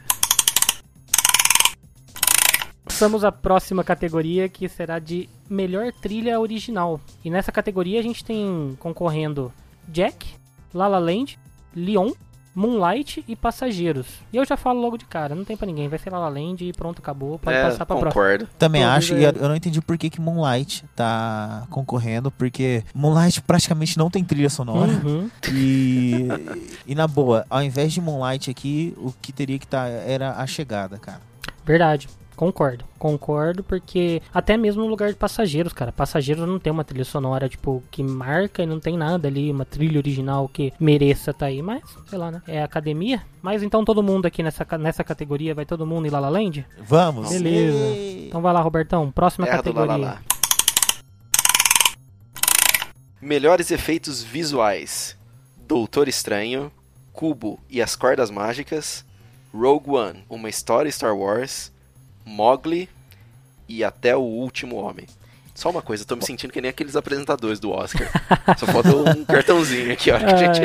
Passamos à próxima categoria, que será de melhor trilha original. E nessa categoria a gente tem concorrendo Jack, La La Land, Leon, Moonlight e Passageiros. E eu já falo logo de cara, não tem pra ninguém, vai ser La La Land e pronto, acabou, pode É, passar pra próxima. concordo. Também Todos acho, e é- eu não entendi por que, que Moonlight tá concorrendo, porque Moonlight praticamente não tem trilha sonora. Uhum. E, e na boa, ao invés de Moonlight aqui, o que teria que estar era a chegada, cara. Verdade. Concordo, concordo, porque até mesmo no lugar de passageiros, cara, passageiros não tem uma trilha sonora, tipo, que marca e não tem nada ali, uma trilha original que mereça tá aí, mas, sei lá, né? É academia. Mas então todo mundo aqui nessa, nessa categoria, vai todo mundo em La La Land? Vamos! Beleza. Então vai lá, Robertão, próxima Terra categoria. Lalalá. Melhores efeitos visuais: Doutor Estranho, Cubo e as Cordas Mágicas, Rogue One, Uma História Star Wars, Mowgli e Até o Último Homem. Só uma coisa, eu tô me sentindo que nem aqueles apresentadores do Oscar. Só falta um cartãozinho aqui, ó. Que a gente...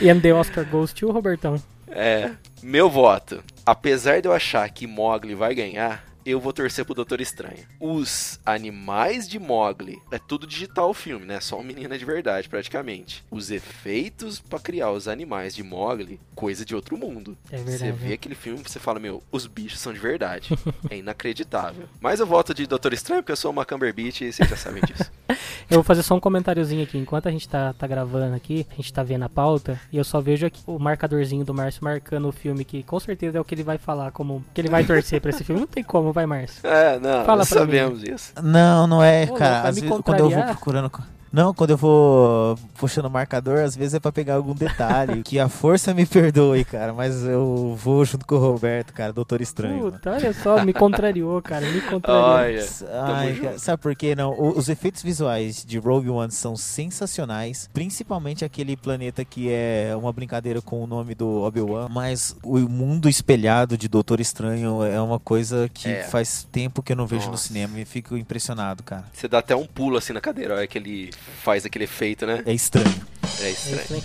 E the Oscar goes to Robertão. É, meu voto. Apesar de eu achar que Mogli vai ganhar, eu vou torcer pro Doutor Estranho. Os animais de Mogli, é tudo digital o filme, né? Só um menino é de verdade, praticamente. Os efeitos pra criar os animais de Mogli, coisa de outro mundo. É Você verdade. vê aquele filme e você fala, meu, os bichos são de verdade. é inacreditável. Mas eu voto de Doutor Estranho porque eu sou uma Cumberbatch e vocês já sabem disso. Eu vou fazer só um comentáriozinho aqui. Enquanto a gente tá, tá gravando aqui, a gente tá vendo a pauta, e eu só vejo aqui o marcadorzinho do Márcio marcando o filme, que com certeza é o que ele vai falar, como que ele vai torcer pra esse filme. Não tem como, vai, Márcio. É, não, Fala sabemos isso. Não, não é, Ô, cara. Às vezes, quando eu vou procurando. Não, quando eu vou puxando o marcador, às vezes é pra pegar algum detalhe. que a força me perdoe, cara. Mas eu vou junto com o Roberto, cara, Doutor Estranho. mano. Puta, olha só, me contrariou, cara, me contrariou. Olha, Ai, cara, sabe por quê? Não, O- os efeitos visuais de Rogue One são sensacionais, principalmente aquele planeta que é uma brincadeira com o nome do Obi-Wan, mas o mundo espelhado de Doutor Estranho é uma coisa que É. faz tempo que eu não vejo no Nossa. cinema e fico impressionado, cara. Você dá até um pulo assim na cadeira, olha que ele faz aquele efeito, né? É estranho. É É estranho. isso aí.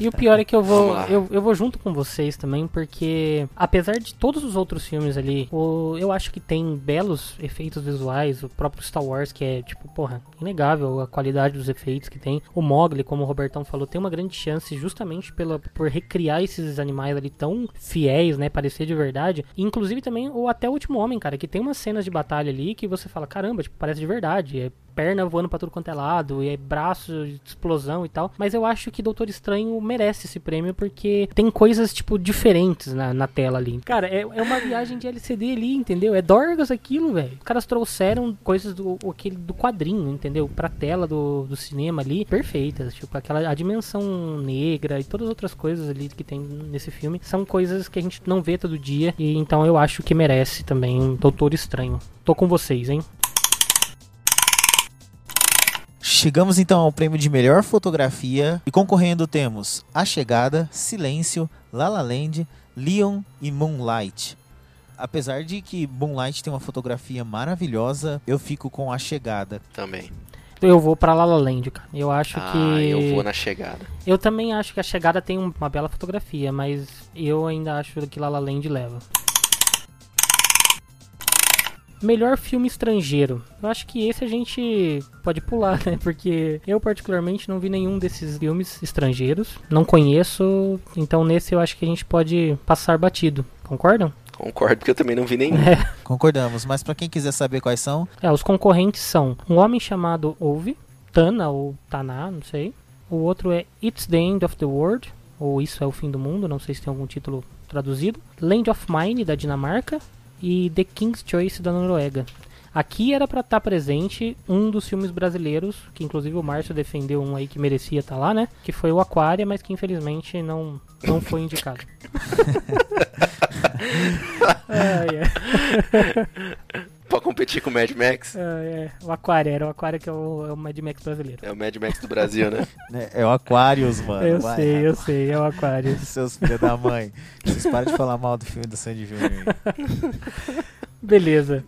E o pior é que eu vou, eu, eu vou junto com vocês também, porque apesar de todos os outros filmes ali, o, eu acho que tem belos efeitos visuais, o próprio Star Wars, que é, tipo, porra, inegável a qualidade dos efeitos que tem. O Mogli, como o Robertão falou, tem uma grande chance justamente pela, por recriar esses animais ali tão fiéis, né, parecer de verdade. E, inclusive também o Até o Último Homem, cara, que tem umas cenas de batalha ali que você fala, caramba, tipo, parece de verdade, é perna voando pra tudo quanto é lado, e é braço de explosão e tal. Mas eu acho que Doutor Estranho merece esse prêmio porque tem coisas, tipo, diferentes na, na tela ali. Cara, é, é uma viagem de LCD ali, entendeu? É Dorgas aquilo, velho. Os caras trouxeram coisas do, aquele, do quadrinho, entendeu? Pra tela do, do cinema ali, perfeitas. Tipo, aquela a dimensão negra e todas as outras coisas ali que tem nesse filme são coisas que a gente não vê todo dia. E então eu acho que merece também Doutor Estranho. Tô com vocês, hein? Chegamos então ao prêmio de melhor fotografia e concorrendo temos A Chegada, Silêncio, La La Land, Leon e Moonlight. Apesar de que Moonlight tem uma fotografia maravilhosa, eu fico com A Chegada. Também. Eu vou pra La La Land, cara. Eu acho Ah, que. eu vou na chegada. Eu também acho que a chegada tem um- uma bela fotografia, mas eu ainda acho que La La Land leva. Melhor filme estrangeiro. Eu acho que esse a gente pode pular, né? Porque eu particularmente não vi nenhum desses filmes estrangeiros. Não conheço, então nesse eu acho que a gente pode passar batido. Concordam? Concordo, porque eu também não vi nenhum. Concordamos, mas pra quem quiser saber quais são, É, os concorrentes são um homem chamado Ove, Tana ou Taná, não sei. O outro é It's the End of the World, ou Isso é o Fim do Mundo, não sei se tem algum título traduzido. Land of Mine, da Dinamarca. E The King's Choice, da Noruega. Aqui era pra estar presente um dos filmes brasileiros, que inclusive o Márcio defendeu um aí que merecia estar lá, né? Que foi o Aquária, mas que infelizmente não, não foi indicado. Ai. Pra competir com o Mad Max. Ah, é, o Aquária, era o Aquária que é o, é o Mad Max brasileiro. É o Mad Max do Brasil, né? né, é o Aquarius, mano. eu Vai, sei, eu sei, é o Aquário. Seus filhos da mãe. Vocês param de falar mal do filme do Sandy Júnior. aí. Beleza.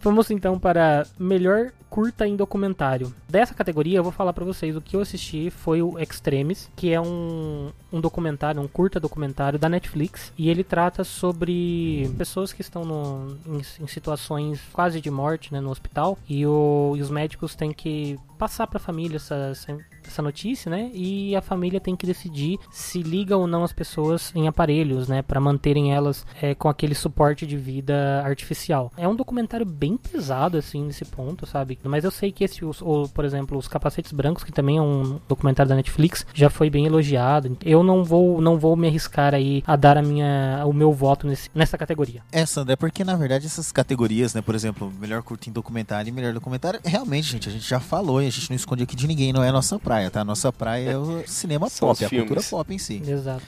Vamos então para melhor curta em documentário. Dessa categoria, eu vou falar pra vocês o que eu assisti foi o Extremes, que é um, um documentário, um curta documentário da Netflix, e ele trata sobre pessoas que estão no, em, em situações quase de morte, né, no hospital, e, o, e os médicos têm que passar pra família essa, essa essa notícia, né? E a família tem que decidir se liga ou não as pessoas em aparelhos, né? Para manterem elas é, com aquele suporte de vida artificial. É um documentário bem pesado, assim, nesse ponto, sabe? Mas eu sei que esse, os, ou, por exemplo, os Capacetes Brancos, que também é um documentário da Netflix, já foi bem elogiado. Eu não vou, não vou me arriscar aí a dar a minha, o meu voto nesse, nessa categoria. É, Sandra, é porque na verdade essas categorias, né? Por exemplo, melhor curta em documentário e melhor documentário, realmente, gente, a gente já falou a gente não esconde aqui de ninguém, não é a nossa praia, tá? A nossa praia é o cinema São pop, os a cultura pop em si. Exato.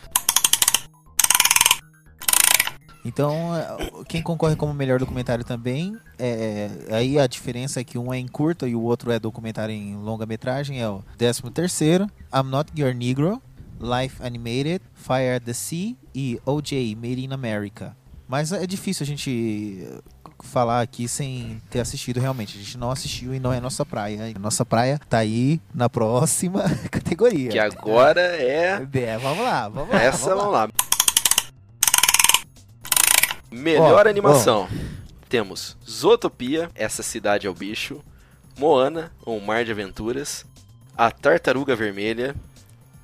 Então, é, quem concorre como melhor documentário também, é, aí a diferença é que um é em curta e o outro é documentário em longa-metragem, é o 13 terceiro, I'm Not Your Negro, Life Animated, Fire at the Sea e OJ, Made in America. Mas é difícil a gente falar aqui sem ter assistido realmente. A gente não assistiu e não é nossa praia. Nossa praia tá aí na próxima categoria. Que agora é. É, vamos lá, vamos lá. Essa, vamos lá. vamos lá. Melhor Ó, animação. Temos Zootopia, Essa Cidade é o Bicho, Moana, Um Mar de Aventuras, A Tartaruga Vermelha,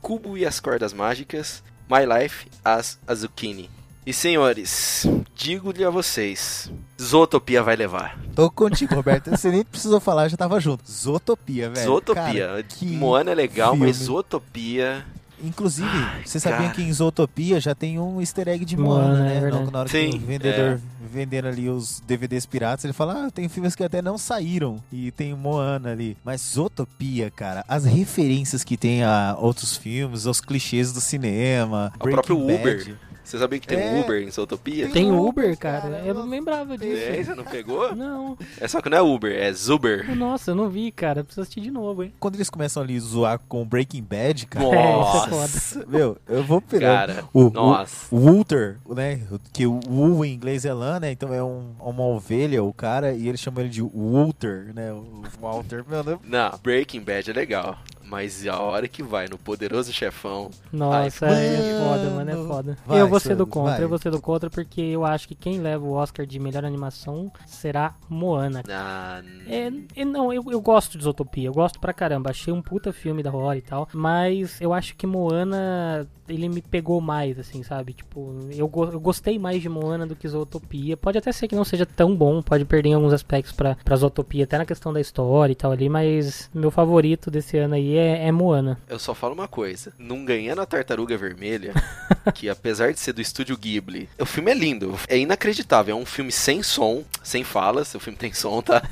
Cubo e as Cordas Mágicas, My Life, As a Zucchini. E senhores, digo-lhe a vocês, Zootopia vai levar. Tô contigo, Roberto. Você nem precisou falar, já tava junto. Zootopia, velho. Zootopia. Cara, que Moana é legal, mas filme. Zootopia. Inclusive, você sabia cara. que em Zootopia já tem um easter egg de Moana, Moana, é né? verdade. Na- hora Sim, que o vendedor é. vendendo ali os DVDs piratas, ele fala: Ah, tem filmes que até não saíram. E tem Moana ali. Mas Zootopia, cara, as referências que tem a outros filmes, os clichês do cinema. O próprio Breaking Uber. Você sabia que tem É. Uber em Zootopia? Tem Uber, cara. cara, Eu não lembrava disso. É, você não pegou? Não. É só que não é Uber, é Zuber. Nossa, eu não vi, cara. Preciso assistir de novo, hein? Quando eles começam ali a zoar com Breaking Bad, cara. É, isso é Meu, eu vou pegar. Cara, o, nossa. O Walter, né? Que o Wu em inglês é lã, né? Então é um, uma ovelha, o cara, e eles chamam ele de Walter, né? O Walter, meu Deus. Não, Breaking Bad é legal. Mas a hora que vai no Poderoso Chefão. Nossa, Ai, é mano. foda, mano, é foda. Vai, eu vou ser do contra, vai. eu vou ser do contra porque eu acho que quem leva o Oscar de melhor animação será Moana. Ah, É, é, não, eu, eu gosto de Zootopia, eu gosto pra caramba, achei um puta filme da hora e tal, mas eu acho que Moana, ele me pegou mais, assim, sabe? Tipo, eu, go- eu gostei mais de Moana do que Zootopia. Pode até ser que não seja tão bom, pode perder em alguns aspectos pra, pra Zootopia, até na questão da história e tal ali, mas meu favorito desse ano aí é, é Moana. eu só falo uma coisa. Não ganhando a Tartaruga Vermelha, que apesar de ser do estúdio Ghibli, o filme é lindo. É inacreditável. É um filme sem som, sem falas. O filme tem som, tá?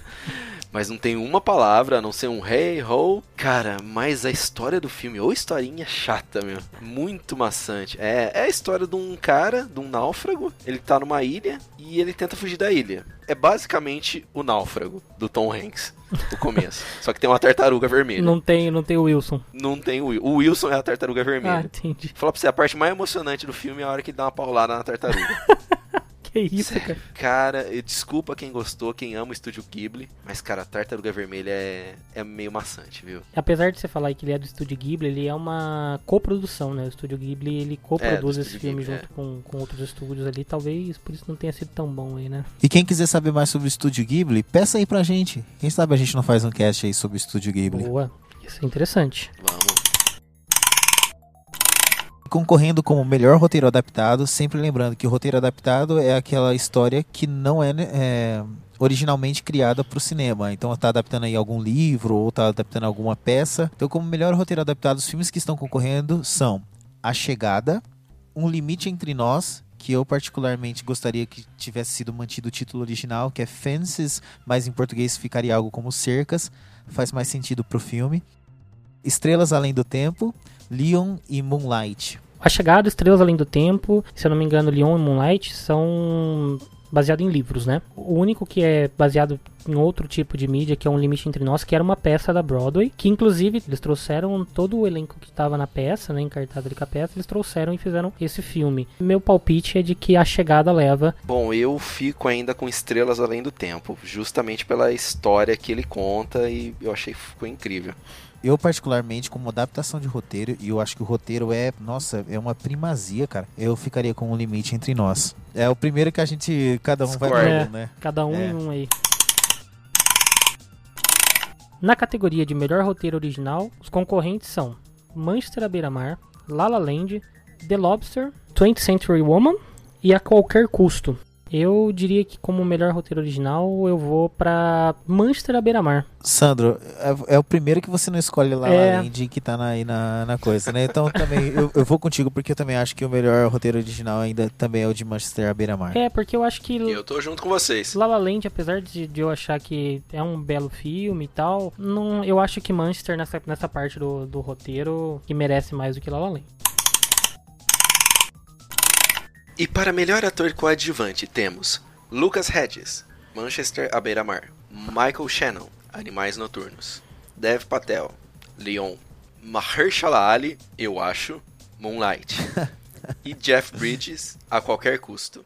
Mas não tem uma palavra, a não ser um hey, ho. Cara, mas a história do filme, ou historinha chata, meu. Muito maçante. É, é a história de um cara, de um náufrago. Ele tá numa ilha e ele tenta fugir da ilha. É basicamente o náufrago do Tom Hanks, no começo. Só que tem uma tartaruga vermelha. Não tem, não tem o Wilson. Não tem o Will. O Wilson é a tartaruga Ah, vermelha. entendi. Vou falar pra você, a parte mais emocionante do filme é a hora que dá uma paulada na tartaruga. Que isso, cara. cara, eu- desculpa quem gostou, quem ama o estúdio Ghibli, mas, cara, a tartaruga vermelha é, é meio maçante, viu? Apesar de você falar que ele é do Estúdio Ghibli, ele é uma coprodução, né? O Estúdio Ghibli, ele coproduz É, esse filme Ghibli, junto com, com outros estúdios ali. Talvez por isso não tenha sido tão bom aí, né? E quem quiser saber mais sobre o Estúdio Ghibli, peça aí pra gente. Quem sabe a gente não faz um cast aí sobre o Estúdio Ghibli. Boa. Isso é interessante. Vamos. Concorrendo como melhor roteiro adaptado, sempre lembrando que o roteiro adaptado é aquela história que não é, né, é, originalmente criada para o cinema. Então tá adaptando aí algum livro ou tá adaptando alguma peça. Então, como melhor roteiro adaptado, os filmes que estão concorrendo são A Chegada, Um Limite Entre Nós, que eu particularmente gostaria que tivesse sido mantido o título original, que é Fences, mas em português ficaria algo como Cercas, faz mais sentido pro filme. Estrelas Além do Tempo, Leon e Moonlight. A Chegada, Estrelas Além do Tempo, se eu não me engano, Leon e Moonlight são baseado em livros, né? O único que é baseado em outro tipo de mídia, que é Um Limite Entre Nós, que era uma peça da Broadway, que inclusive eles trouxeram todo o elenco que estava na peça, né, encartado ali com a peça, eles trouxeram e fizeram esse filme. Meu palpite é de que A Chegada leva. Bom, eu fico ainda com Estrelas Além do Tempo, justamente pela história que ele conta e eu achei que ficou incrível. Eu, particularmente, como adaptação de roteiro, e eu acho que o roteiro é, nossa, é uma primazia, cara. Eu ficaria com um limite entre nós. É o primeiro que a gente, cada um vai É. um, né? Cada um É. em um aí. Na categoria de melhor roteiro original, os concorrentes são Manchester à beira-mar, La La Land, The Lobster, 20th Century Woman e A Qualquer Custo. Eu diria que como melhor roteiro original eu vou pra Manchester à beira-mar. Sandro, é, é o primeiro que você não escolhe lá É. La Land que tá na, aí na, na coisa, né? Então também, eu, eu vou contigo porque eu também acho que o melhor roteiro original ainda também é o de Manchester à beira-mar. É, porque eu acho que eu tô junto com vocês. La La Land, apesar de, de eu achar que é um belo filme e tal, não, eu acho que Manchester nessa, nessa parte do, do roteiro que merece mais do que La La Land. E para melhor ator coadjuvante temos Lucas Hedges, Manchester à beira-mar, Michael Shannon, Animais Noturnos, Dev Patel, Leon, Mahershala Ali, eu acho, Moonlight, e Jeff Bridges, A Qualquer Custo.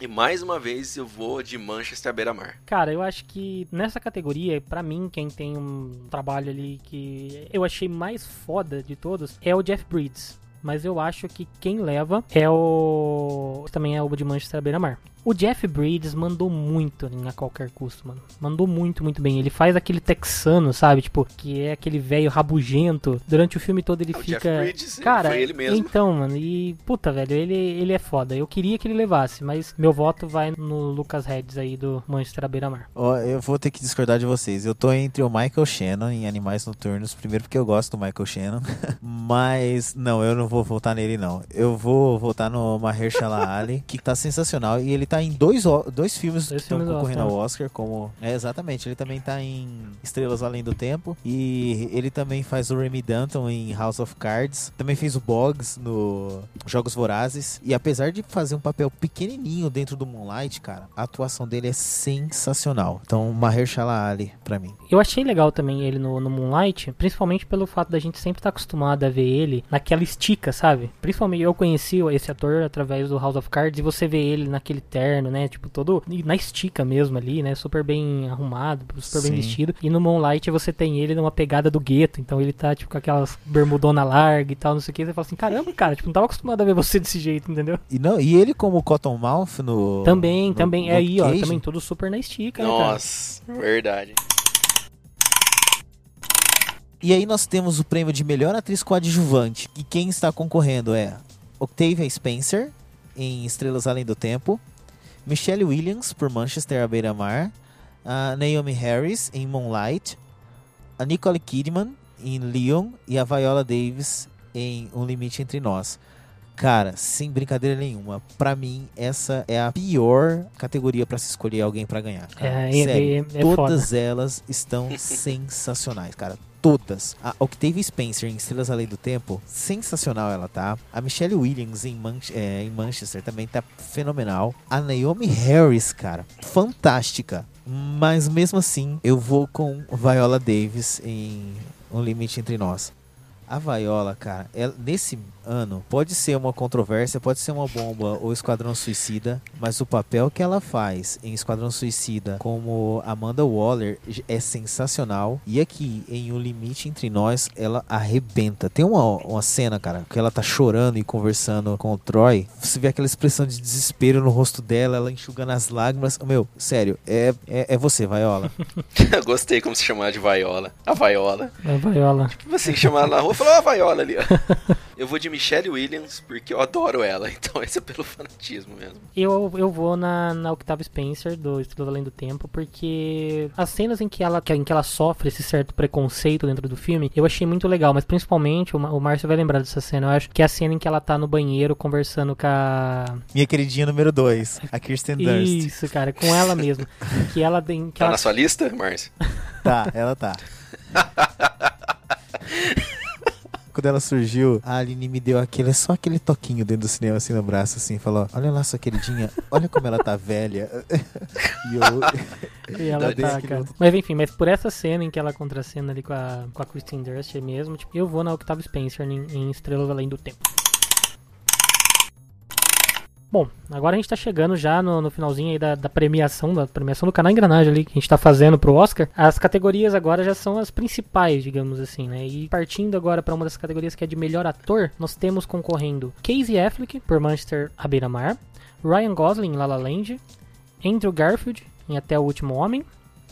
E mais uma vez eu vou de Manchester à beira-mar. Cara, eu acho que nessa categoria, pra mim, quem tem um trabalho ali que eu achei mais foda de todos é o Jeff Bridges. Mas eu acho que quem leva é o. Também é o de Manchester à beira-mar. O Jeff Bridges mandou muito em a qualquer custo, mano. Mandou muito, muito bem. Ele faz aquele texano, sabe? Tipo, que é aquele velho rabugento. Durante o filme todo ele É, o fica. Jeff Bridges, Cara, foi ele mesmo. então, mano, e puta, velho, ele, ele é foda. Eu queria que ele levasse, mas meu voto vai no Lucas Hedges aí do Manchester à beira-mar. Ó, eu vou ter que discordar de vocês. Eu tô entre o Michael Shannon em Animais Noturnos. Primeiro porque eu gosto do Michael Shannon. Mas, não, eu não vou votar nele, não. Eu vou votar no Mahershala Ali, que tá sensacional. E ele tá em dois, dois filmes Dois que estão filmes concorrendo Oscar. ao Oscar. Como... É, exatamente. Ele também tá em Estrelas Além do Tempo. E ele também faz o Remy Danton em House of Cards. Também fez o Boggs no Jogos Vorazes. E apesar de fazer um papel pequenininho dentro do Moonlight, cara, a atuação dele é sensacional. Então, Mahershala Ali, pra mim. Eu achei legal também ele no, no Moonlight, principalmente pelo fato da gente sempre estar acostumado a ver ele naquela estica, sabe? Principalmente eu conheci esse ator através do House of Cards e você vê ele naquele terno, né? Tipo, todo na estica mesmo ali, né? Super bem arrumado, super bem Sim. vestido. E no Moonlight você tem ele numa pegada do gueto, então ele tá tipo com aquelas bermudona larga e tal, não sei o que. Você fala assim, caramba, cara, tipo, não tava acostumado a ver você desse jeito, entendeu? E, não, e ele como Cottonmouth no... Também, no- também. no É aí, ó, também tudo super na estica, né? Nossa, verdade. E aí nós temos o prêmio de melhor atriz coadjuvante. E quem está concorrendo é Octavia Spencer, em Estrelas Além do Tempo. Michelle Williams, por Manchester à beira-mar. A Naomi Harris, em Moonlight. A Nicole Kidman, em Leon. E a Viola Davis, em Um Limite Entre Nós. Cara, sem brincadeira nenhuma, pra mim essa é a pior categoria pra se escolher alguém pra ganhar. cara. É, Sério, é- é todas elas estão sensacionais, cara. Todas. A Octavia Spencer em Estrelas Além do Tempo, sensacional ela tá. A Michelle Williams em, Man- é, em Manchester também tá fenomenal. A Naomi Harris, cara, fantástica. Mas mesmo assim, eu vou com Viola Davis em Um Limite Entre Nós. A Viola, cara, ela- nesse ano pode ser uma controvérsia, pode ser uma bomba ou Esquadrão Suicida, mas o papel que ela faz em Esquadrão Suicida como Amanda Waller é sensacional. E aqui em O Limite Entre Nós, ela arrebenta. Tem uma, uma cena, cara, que ela tá chorando e conversando com o Troy. Você vê aquela expressão de desespero no rosto dela, ela enxugando as lágrimas. Meu, sério, é, é, é você, Viola. Eu gostei como se chamar de Vaiola. A Vaiola. A Viola. Tipo, você chamar ela na rua ó, a Vaiola ali, ó. Eu vou de Michelle Williams, porque eu adoro ela. Então esse é pelo fanatismo mesmo. Eu, eu vou na, na Octavia Spencer, do Estrela Além do Tempo, porque as cenas em que, ela, em que ela sofre esse certo preconceito dentro do filme, eu achei muito legal, mas principalmente, o, o Márcio vai lembrar dessa cena, eu acho, que é a cena em que ela tá no banheiro conversando com a... Minha queridinha número 2, a Kirsten Dunst. Isso, cara, com ela mesma. que ela tem... Que Tá ela, na sua lista, Márcio? Tá, ela tá. quando ela surgiu, a Aline me deu aquele, só aquele toquinho dentro do cinema, assim, no braço, assim, falou, olha lá sua queridinha, olha como ela tá velha. e eu... E ela tá, cara. outro- Mas enfim, mas por essa cena em que ela contracena ali com a, com a Kristen Durst mesmo, tipo, eu vou na Octavia Spencer em, em Estrelas Além do Tempo. Bom, agora a gente tá chegando já no, no finalzinho da, da premiação, da premiação do canal Engranagem ali, que a gente tá fazendo pro Oscar. As categorias agora já são as principais, digamos assim, né? E partindo agora pra uma das categorias que é de melhor ator, nós temos concorrendo Casey Affleck, por Manchester à beira-mar, Ryan Gosling, em La La Land, Andrew Garfield, em Até o Último Homem,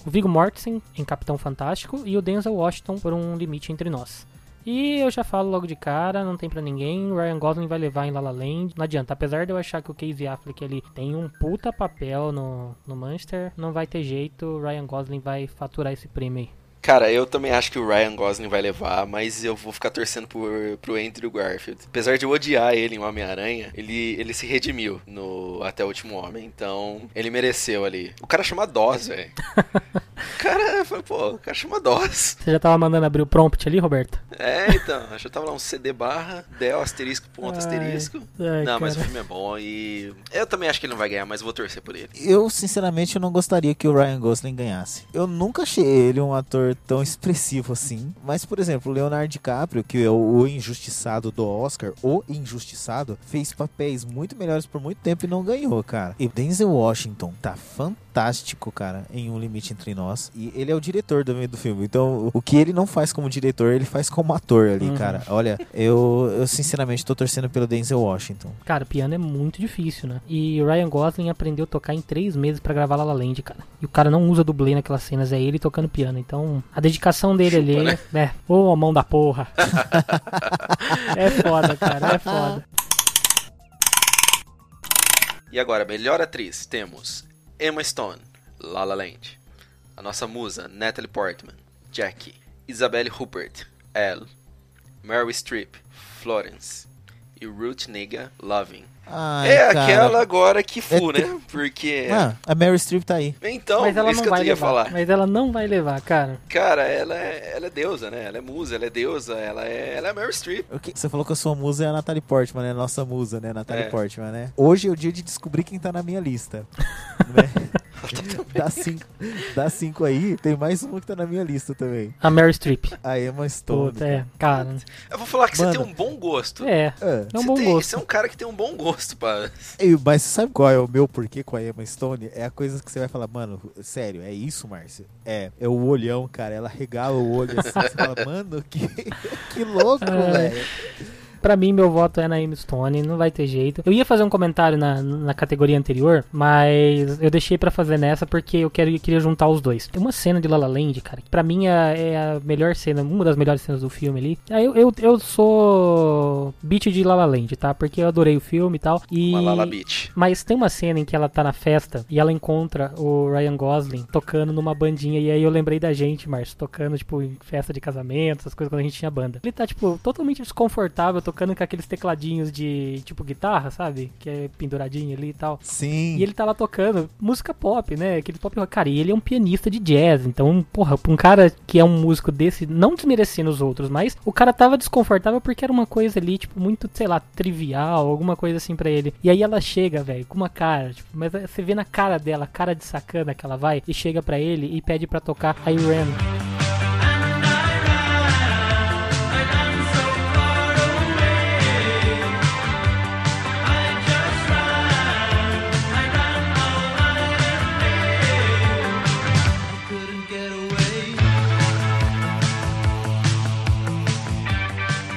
o Viggo Mortensen, em Capitão Fantástico, e o Denzel Washington, por Um Limite Entre Nós. E eu já falo logo de cara, não tem pra ninguém, o Ryan Gosling vai levar em La La Land, não adianta, apesar de eu achar que o Casey Affleck ele tem um puta papel no, no Manchester, não vai ter jeito, o Ryan Gosling vai faturar esse prêmio aí. Cara, eu também acho que o Ryan Gosling vai levar, mas eu vou ficar torcendo por, pro Andrew Garfield. Apesar de eu odiar ele em Homem-Aranha, ele, ele se redimiu no Até o Último Homem, então ele mereceu ali. O cara chama Dawes, velho. Cara, foi, pô, o cara chama Dawes. Você já tava mandando abrir o prompt ali, Roberto? É, então, acho que tava lá um CD barra, Del, asterisco, ponto, Ai, asterisco. ai, não, mas o cara. filme é bom e eu também acho que ele não vai ganhar, mas vou torcer por ele. Eu, sinceramente, não gostaria que o Ryan Gosling ganhasse. Eu nunca achei ele um ator tão expressivo assim. Mas, por exemplo, o Leonardo DiCaprio, que é o injustiçado do Oscar, o injustiçado, fez papéis muito melhores por muito tempo e não ganhou, cara. E Denzel Washington tá fantástico, cara, em Um Limite Entre Nós. E ele é o diretor do, do filme. Então, o que ele não faz como diretor, ele faz como ator ali, Uhum. cara. Olha, eu, eu sinceramente tô torcendo pelo Denzel Washington. Cara, piano é muito difícil, né? E o Ryan Gosling aprendeu a tocar em três meses pra gravar La La Land, cara. E o cara não usa dublê naquelas cenas, é ele tocando piano. Então, a dedicação dele ali, né? né? Ô, a mão da porra. é foda, cara, é foda. E agora, melhor atriz, temos Emma Stone, La La Land. A nossa musa, Natalie Portman, Jackie. Isabelle Huppert, Elle. Meryl Streep, Florence. E Ruth Nega, Loving. Ai, é cara. aquela agora que fu, É né? Porque... Ah, a Meryl Streep tá aí. Então, Mas ela isso não que eu vai levar. falar. Mas ela não vai levar, cara. Cara, ela é, ela é deusa, né? Ela é musa, ela é deusa, ela é, ela é Meryl Streep. O que- Você falou que a sua musa é a Natalie Portman, né? Nossa musa, né? Natalie É. Portman, né? Hoje é o dia de descobrir quem tá na minha lista. né? Dá cinco, dá cinco aí, tem mais uma que tá na minha lista também. A Mary Streep. A Emma Stone. Puta, é, cara. Eu vou falar que você Mano. tem um bom gosto. É, É. é um Você bom tem- gosto. Você é um cara que tem um bom gosto, pá. E- Mas sabe qual é o meu porquê com a Emma Stone? É a coisa que você vai falar, mano, sério, é isso, Márcio? É, é o olhão, cara. Ela regala o olho assim, você fala, mano, que, que louco, É. velho. Pra mim, meu voto é na Emma Stone, não vai ter jeito. Eu ia fazer um comentário na, na categoria anterior, mas eu deixei pra fazer nessa porque eu quero, eu queria juntar os dois. Tem uma cena de La La Land, cara, que pra mim é, é a melhor cena, uma das melhores cenas do filme ali. Aí Eu, eu, eu sou beat de La La Land, tá? Porque eu adorei o filme e tal. E... Uma Lala Beach. Mas tem uma cena em que ela tá na festa e ela encontra o Ryan Gosling tocando numa bandinha. E aí eu lembrei da gente, Márcio, tocando, tipo, em festa de casamento, essas coisas quando a gente tinha banda. Ele tá, tipo, totalmente desconfortável, tocando com aqueles tecladinhos de, tipo, guitarra, sabe? Que é penduradinho ali e tal. Sim. E ele tá lá tocando música pop, né? Aquele pop rock. Cara, e ele é um pianista de jazz. Então, porra, pra um cara que é um músico desse, não desmerecendo os outros, mas o cara tava desconfortável porque era uma coisa ali, tipo, muito, sei lá, trivial, alguma coisa assim pra ele. E aí ela chega, velho, com uma cara, tipo, mas você vê na cara dela, cara de sacana que ela vai, e chega pra ele e pede pra tocar I Ran.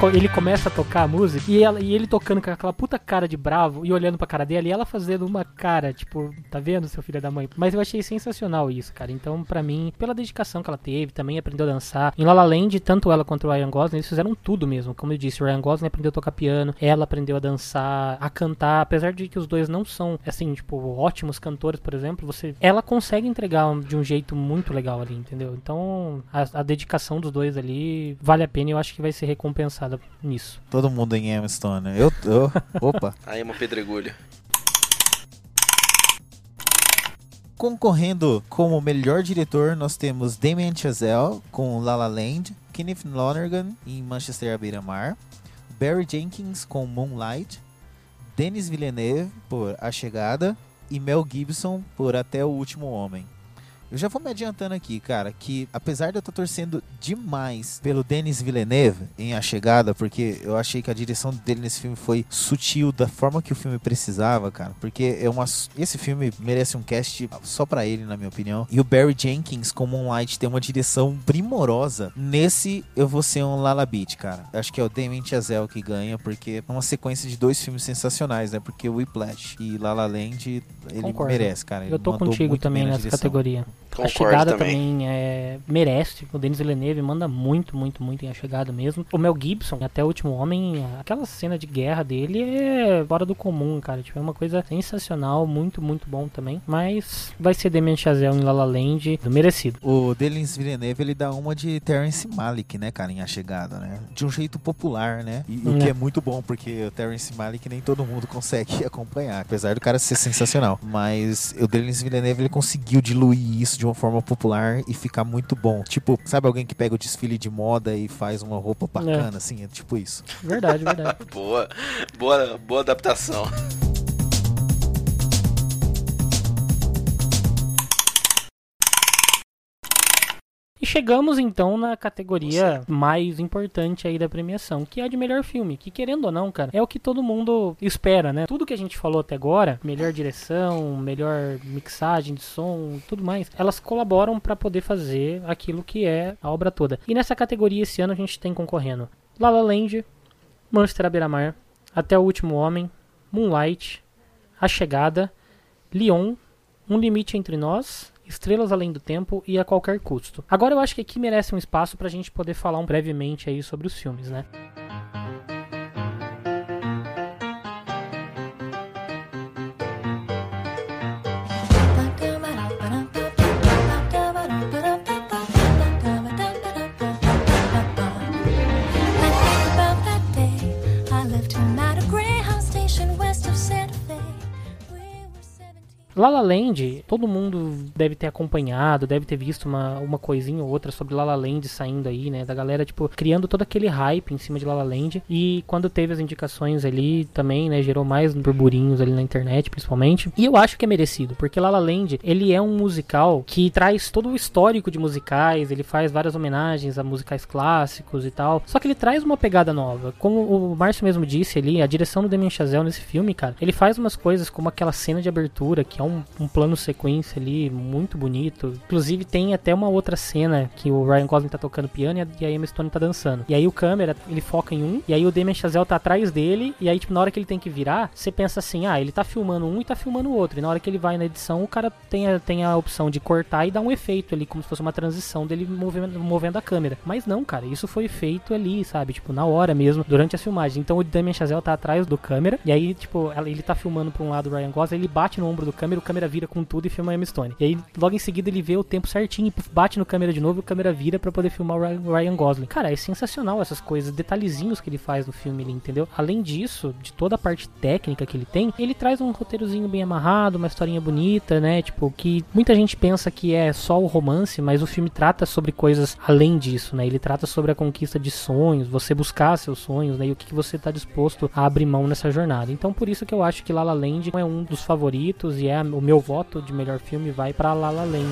Ele começa a tocar a música e, ela- e ele tocando com aquela puta cara de bravo e olhando pra cara dela e ela fazendo uma cara, tipo, tá vendo, seu filho da mãe? Mas eu achei sensacional isso, cara. Então, pra mim, pela dedicação que ela teve, também aprendeu a dançar. Em La La Land, tanto ela quanto o Ryan Gosling, eles fizeram tudo mesmo. Como eu disse, o Ryan Gosling aprendeu a tocar piano, ela aprendeu a dançar, a cantar, apesar de que os dois não são, assim, tipo, ótimos cantores, por exemplo, você, ela consegue entregar de um jeito muito legal ali, entendeu? Então, a, a dedicação dos dois ali vale a pena e eu acho que vai ser recompensada nisso. Todo mundo em Emma Stone. né? Eu, eu opa. Aí é uma pedregulho. Concorrendo como melhor diretor, nós temos Damien Chazelle com La La Land, Kenneth Lonergan em Manchester à beira-mar, Barry Jenkins com Moonlight, Denis Villeneuve por A Chegada e Mel Gibson por Até o Último Homem. Eu já vou me adiantando aqui, cara, que apesar de eu estar torcendo demais pelo Denis Villeneuve em A Chegada, porque eu achei que a direção dele nesse filme foi sutil da forma que o filme precisava, cara, porque é uma esse filme merece um cast só para ele, na minha opinião. E o Barry Jenkins como Moonlight tem uma direção primorosa. Nesse eu vou ser um Lala Beat, cara. Acho que é o Damien Chazelle que ganha, porque é uma sequência de dois filmes sensacionais, né? Porque o Whiplash e La La Land ele Concordo. merece, cara. Ele Eu tô contigo também nessa direção. categoria. A Concordo chegada também. também, é, merece. O Denis Villeneuve manda muito, muito, muito em a chegada mesmo. O Mel Gibson, até o último homem, aquela cena de guerra dele é fora do comum, cara. Tipo, é uma coisa sensacional, muito, muito bom também. Mas vai ser Damien Chazelle em La La Land, do merecido. O Denis Villeneuve, ele dá uma de Terrence Malick, né, cara, em A Chegada, né? De um jeito popular, né? E, o É. que é muito bom, porque o Terrence Malick nem todo mundo consegue acompanhar, apesar do cara ser sensacional. Mas o Denis Villeneuve, ele conseguiu diluir isso de uma forma popular e ficar muito bom. Tipo, sabe alguém que pega o desfile de moda e faz uma roupa bacana, assim? É tipo isso. Verdade, verdade. Boa, boa, boa adaptação. E chegamos então na categoria mais importante aí da premiação, que é a de melhor filme, que querendo ou não, cara, é o que todo mundo espera, né? Tudo que a gente falou até agora, melhor direção, melhor mixagem de som, tudo mais, elas colaboram pra poder fazer aquilo que é a obra toda. E nessa categoria esse ano a gente tem concorrendo La La Land, Manchester à beira-mar, Até o Último Homem, Moonlight, A Chegada, Leon, Um Limite Entre Nós, Estrelas Além do Tempo e A Qualquer Custo. Agora eu acho que aqui merece um espaço pra gente poder falar um brevemente aí sobre os filmes, né? La La Land, todo mundo deve ter acompanhado, deve ter visto uma, uma coisinha ou outra sobre La La Land saindo aí, né? Da galera, tipo, criando todo aquele hype em cima de La La Land. E quando teve as indicações ali também, né? Gerou mais burburinhos ali na internet, principalmente. E eu acho que é merecido, porque La La Land, ele é um musical que traz todo o histórico de musicais, ele faz várias homenagens a musicais clássicos e tal. Só que ele traz uma pegada nova. Como o Márcio mesmo disse ali, a direção do Damien Chazelle nesse filme, cara, ele faz umas coisas como aquela cena de abertura, que é um, um plano sequência ali muito bonito. Inclusive tem até uma outra cena que o Ryan Gosling tá tocando piano e a, a Emma Stone tá dançando. E aí o câmera, ele foca em um, e aí o Damien Chazelle tá atrás dele, e aí tipo, na hora que ele tem que virar, você pensa assim, ah, ele tá filmando um e tá filmando o outro. E na hora que ele vai na edição, o cara tem a, tem a opção de cortar e dar um efeito ali, como se fosse uma transição dele movendo, movendo a câmera. Mas não, cara, isso foi feito ali, sabe? Tipo, na hora mesmo, durante as filmagens. Então o Damien Chazelle tá atrás do câmera, e aí, tipo, ele tá filmando pra um lado o Ryan Gosling, ele bate no ombro do câmera, o câmera vira com tudo e filma a Emma Stone. E aí, logo em seguida, ele vê o tempo certinho, e bate no câmera de novo e o câmera vira pra poder filmar o Ryan- Gosling. Cara, é sensacional essas coisas, detalhezinhos que ele faz no filme entendeu? Além disso, de toda a parte técnica que ele tem, ele traz um roteirozinho bem amarrado, uma historinha bonita, né? Tipo, que muita gente pensa que é só o romance, mas o filme trata sobre coisas além disso, né? Ele trata sobre a conquista de sonhos, você buscar seus sonhos, né? E o que você tá disposto a abrir mão nessa jornada. Então, por isso que eu acho que La La Land é um dos favoritos e é o meu voto de melhor filme vai pra La La Land.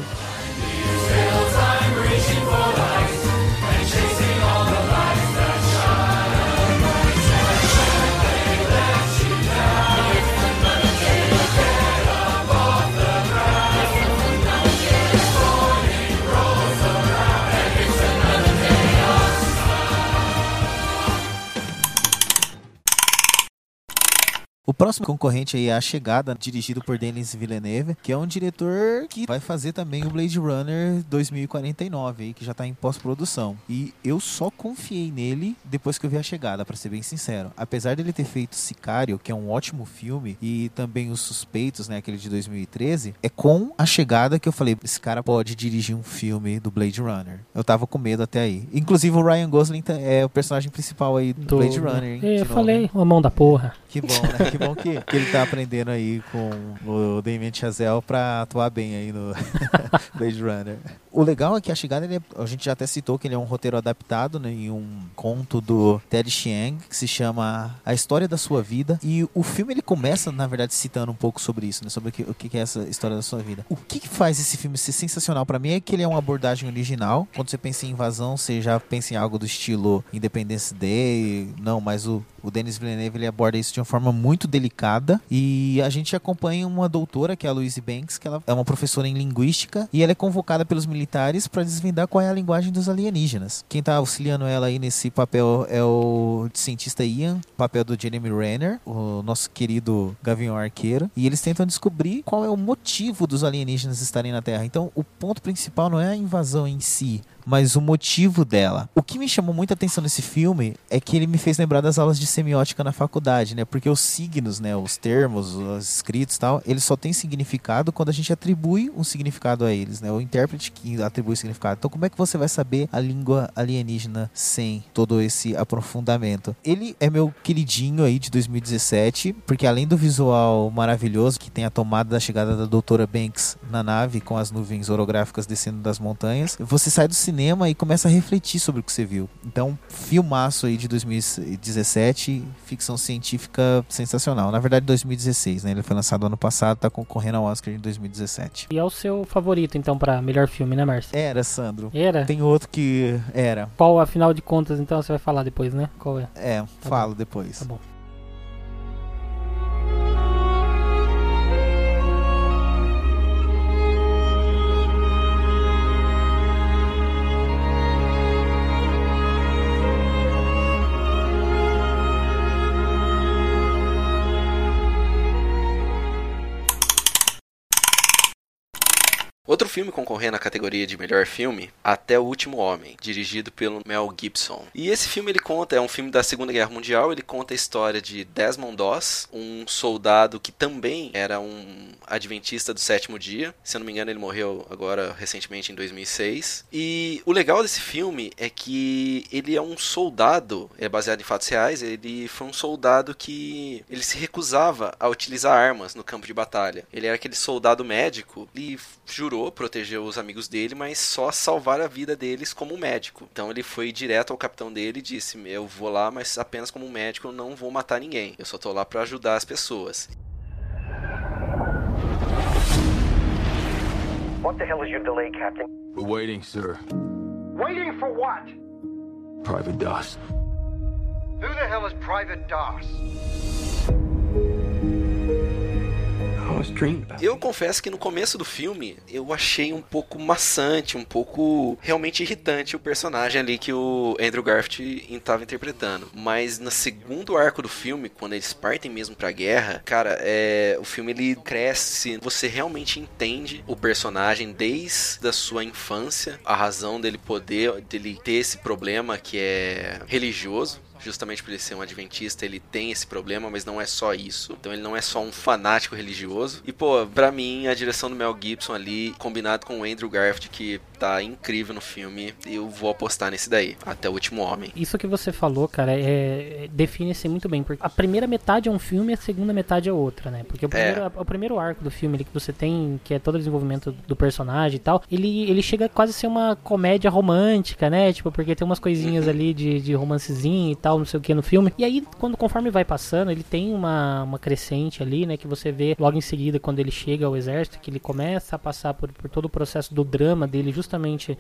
Próximo concorrente aí é A Chegada, dirigido por Denis Villeneuve, que é um diretor que vai fazer também o Blade Runner 2049, aí, que já tá em pós-produção. E eu só confiei nele depois que eu vi A Chegada, pra ser bem sincero. Apesar dele ter feito Sicário, que é um ótimo filme, e também Os Suspeitos, né, aquele de 2013, é com A Chegada que eu falei, esse cara pode dirigir um filme do Blade Runner. Eu tava com medo até aí. Inclusive o Ryan Gosling tá- é o personagem principal aí do, Do- Blade Runner, hein? É, Eu falei, hein? a mão da porra. Que bom, né? Que bom que, que ele tá aprendendo aí com o Damien Chazelle pra atuar bem aí no Blade Runner. O legal é que a chegada, é- a gente já até citou que ele é um roteiro adaptado né, em um conto do Ted Chiang, que se chama A História da Sua Vida. E o filme ele começa, na verdade, citando um pouco sobre isso, né, sobre o que, o que é essa história da sua vida. O que, que faz esse filme ser sensacional pra mim é que ele é uma abordagem original. Quando você pensa em invasão, você já pensa em algo do estilo Independence Day. Não, mas o, o Denis Villeneuve ele aborda isso de uma forma muito delicada. E a gente acompanha uma doutora, que é a Louise Banks, que ela é uma professora em linguística. E ela é convocada pelos militares para desvendar qual é a linguagem dos alienígenas. Quem tá auxiliando ela aí nesse papel é o cientista Ian, papel do Jeremy Renner, o nosso querido Gavião Arqueiro. E eles tentam descobrir qual é o motivo dos alienígenas estarem na Terra. Então, o ponto principal não é a invasão em si, mas o motivo dela. O que me chamou muita atenção nesse filme é que ele me fez lembrar das aulas de semiótica na faculdade, né? Porque os signos, né, os termos, os escritos tal, eles só têm significado quando a gente atribui um significado a eles, né? O intérprete que atribui significado. Então, como é que você vai saber a língua alienígena sem todo esse aprofundamento? Ele é meu queridinho aí de 2017, porque além do visual maravilhoso que tem a tomada da chegada da doutora Banks na nave com as nuvens orográficas descendo das montanhas, você sai do cinema e começa a refletir sobre o que você viu. Então, filmaço aí de 2017, ficção científica sensacional. Na verdade, 2016, né? Ele foi lançado ano passado, tá concorrendo ao Oscar em 2017. E é o seu favorito, então, pra melhor filme, né, Márcio? Era, Sandro. Era? Tem outro que era. Qual, afinal de contas, então, você vai falar depois, né? Qual é? É, falo depois. Tá bom. Outro filme concorrendo à categoria de melhor filme, Até o Último Homem, dirigido pelo Mel Gibson. E esse filme ele conta, é um filme da Segunda Guerra Mundial, ele conta a história de Desmond Doss, um soldado que também era um adventista do sétimo dia. Se eu não me engano, ele morreu agora recentemente em 2006. E o legal desse filme é que ele é um soldado, é baseado em fatos reais, ele foi um soldado que ele se recusava a utilizar armas no campo de batalha. Ele era aquele soldado médico e jurou proteger os amigos dele, mas só salvar a vida deles como médico. Então ele foi direto ao capitão dele e disse: "Eu vou lá, mas apenas como médico, eu não vou matar ninguém. Eu só tô lá para ajudar as pessoas." What the hell is your delay, Captain? We're waiting, sir. Waiting for what? Private Doss. Who the hell is Private Doss? Eu confesso que no começo do filme eu achei um pouco maçante, um pouco realmente irritante o personagem ali que o Andrew Garfield estava interpretando. Mas no segundo arco do filme, quando eles partem mesmo pra guerra, cara, é, o filme ele cresce, você realmente entende o personagem desde a sua infância, a razão dele poder, dele ter esse problema que é religioso justamente por ele ser um adventista, ele tem esse problema, mas não é só isso. Então ele não é só um fanático religioso. E pô, pra mim, a direção do Mel Gibson ali, combinado com o Andrew Garfield, que tá incrível no filme, eu vou apostar nesse daí, até o último homem. Isso que você falou, cara, é, define-se muito bem. Porque a primeira metade é um filme e a segunda metade é outra, né? Porque o primeiro, o primeiro arco do filme ali que você tem, que é todo o desenvolvimento do personagem e tal, ele, ele chega quase a ser uma comédia romântica, né? Tipo, porque tem umas coisinhas ali de, de romancezinho e tal, não sei o que no filme. E aí, quando conforme vai passando, ele tem uma, uma crescente ali, né? Que você vê logo em seguida quando ele chega ao exército, que ele começa a passar por, por todo o processo do drama dele, justamente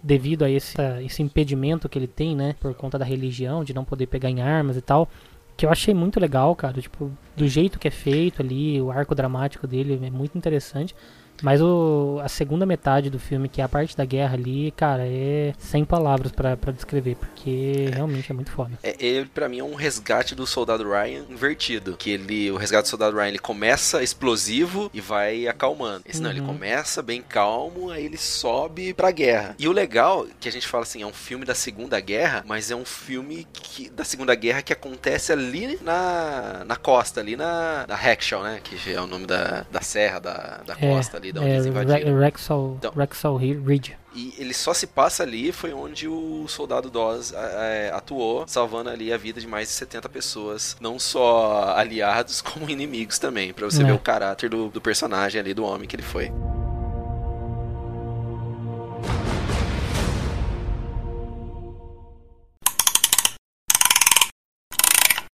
devido a esse, esse impedimento que ele tem, né? Por conta da religião, de não poder pegar em armas e tal. Que eu achei muito legal, cara. Tipo, do jeito que é feito ali, o arco dramático dele é muito interessante. Mas o, a segunda metade do filme, que é a parte da guerra ali, cara, é sem palavras pra pra descrever, porque realmente é muito foda. É, ele para mim é um resgate do Soldado Ryan invertido, que ele o resgate do Soldado Ryan ele começa explosivo e vai acalmando. Esse não, ele Uhum. começa bem calmo, aí ele sobe pra guerra. E o legal que a gente fala assim, é um filme da Segunda Guerra, mas é um filme que, da Segunda Guerra que acontece ali na, na costa, ali na, na Hacksaw, né, que é o nome da, da serra da, da É. costa ali. Ali, da onde É, eles invadiram. Re- Rexall, Então. Rexall Ridge. E ele só se passa ali, foi onde o soldado Dawes é, atuou, salvando ali a vida de mais de 70 pessoas, não só aliados, como inimigos também, pra você É. ver o caráter do, do personagem ali, do homem que ele foi.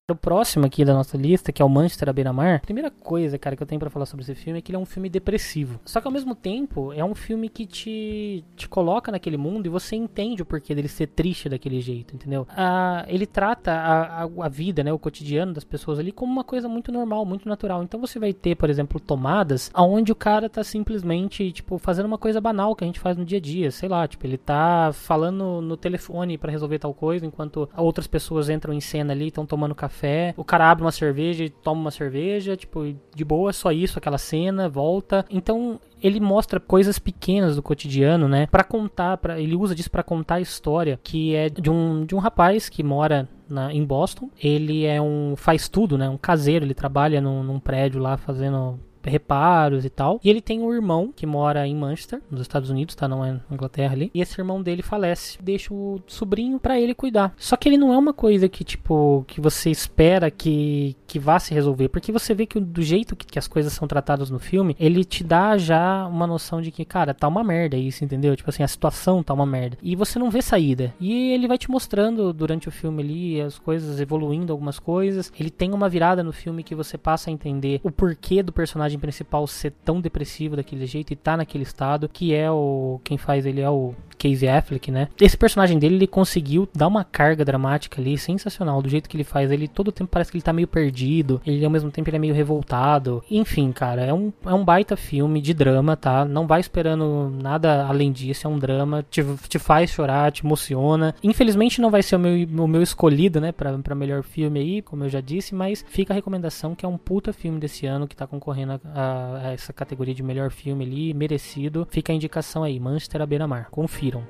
O próximo aqui da nossa lista, que é o Manchester à beira-mar, primeira coisa, cara, que eu tenho pra falar sobre esse filme é que ele é um filme depressivo. Só que ao mesmo tempo, é um filme que te, te coloca naquele mundo e você entende o porquê dele ser triste daquele jeito, entendeu? Ah, ele trata a, a, a vida, né, o cotidiano das pessoas ali como uma coisa muito normal, muito natural. Então você vai ter, por exemplo, tomadas onde o cara tá simplesmente, tipo, fazendo uma coisa banal que a gente faz no dia a dia, sei lá, tipo, ele tá falando no telefone pra resolver tal coisa, enquanto outras pessoas entram em cena ali, estão tomando café, o cara abre uma cerveja e toma uma cerveja, tipo, de boa, só isso, aquela cena, volta. Então, ele mostra coisas pequenas do cotidiano, né, Pra contar, para ele usa disso pra contar a história, que é de um de um rapaz que mora na, em Boston. Ele é um faz tudo, né, um caseiro, ele trabalha num, num prédio lá fazendo reparos e tal. E ele tem um irmão que mora em Manchester, nos Estados Unidos, tá? Não é na Inglaterra ali. E esse irmão dele falece, deixa o sobrinho pra ele cuidar. Só que ele não é uma coisa que, tipo, que você espera que, que vá se resolver. Porque você vê que do jeito que, que as coisas são tratadas no filme, ele te dá já uma noção de que, cara, tá uma merda isso, entendeu? Tipo assim, a situação tá uma merda. E você não vê saída. E ele vai te mostrando durante o filme ali as coisas evoluindo, algumas coisas. Ele tem uma virada no filme que você passa a entender o porquê do personagem principal ser tão depressivo daquele jeito e tá naquele estado, que é o quem faz ele é o Casey Affleck, né? Esse personagem dele, ele conseguiu dar uma carga dramática ali sensacional, do jeito que ele faz. Ele todo tempo parece que ele tá meio perdido, ele ao mesmo tempo ele é meio revoltado. Enfim, cara, é um, é um baita filme de drama, tá? Não vai esperando nada além disso, é um drama, te, te faz chorar, te emociona. Infelizmente não vai ser o meu, o meu escolhido, né, pra, pra melhor filme aí, como eu já disse, mas fica a recomendação que é um puta filme desse ano que tá concorrendo a, a- essa categoria de melhor filme ali, merecido. Fica a indicação aí, Manchester à beira-mar. Confiram.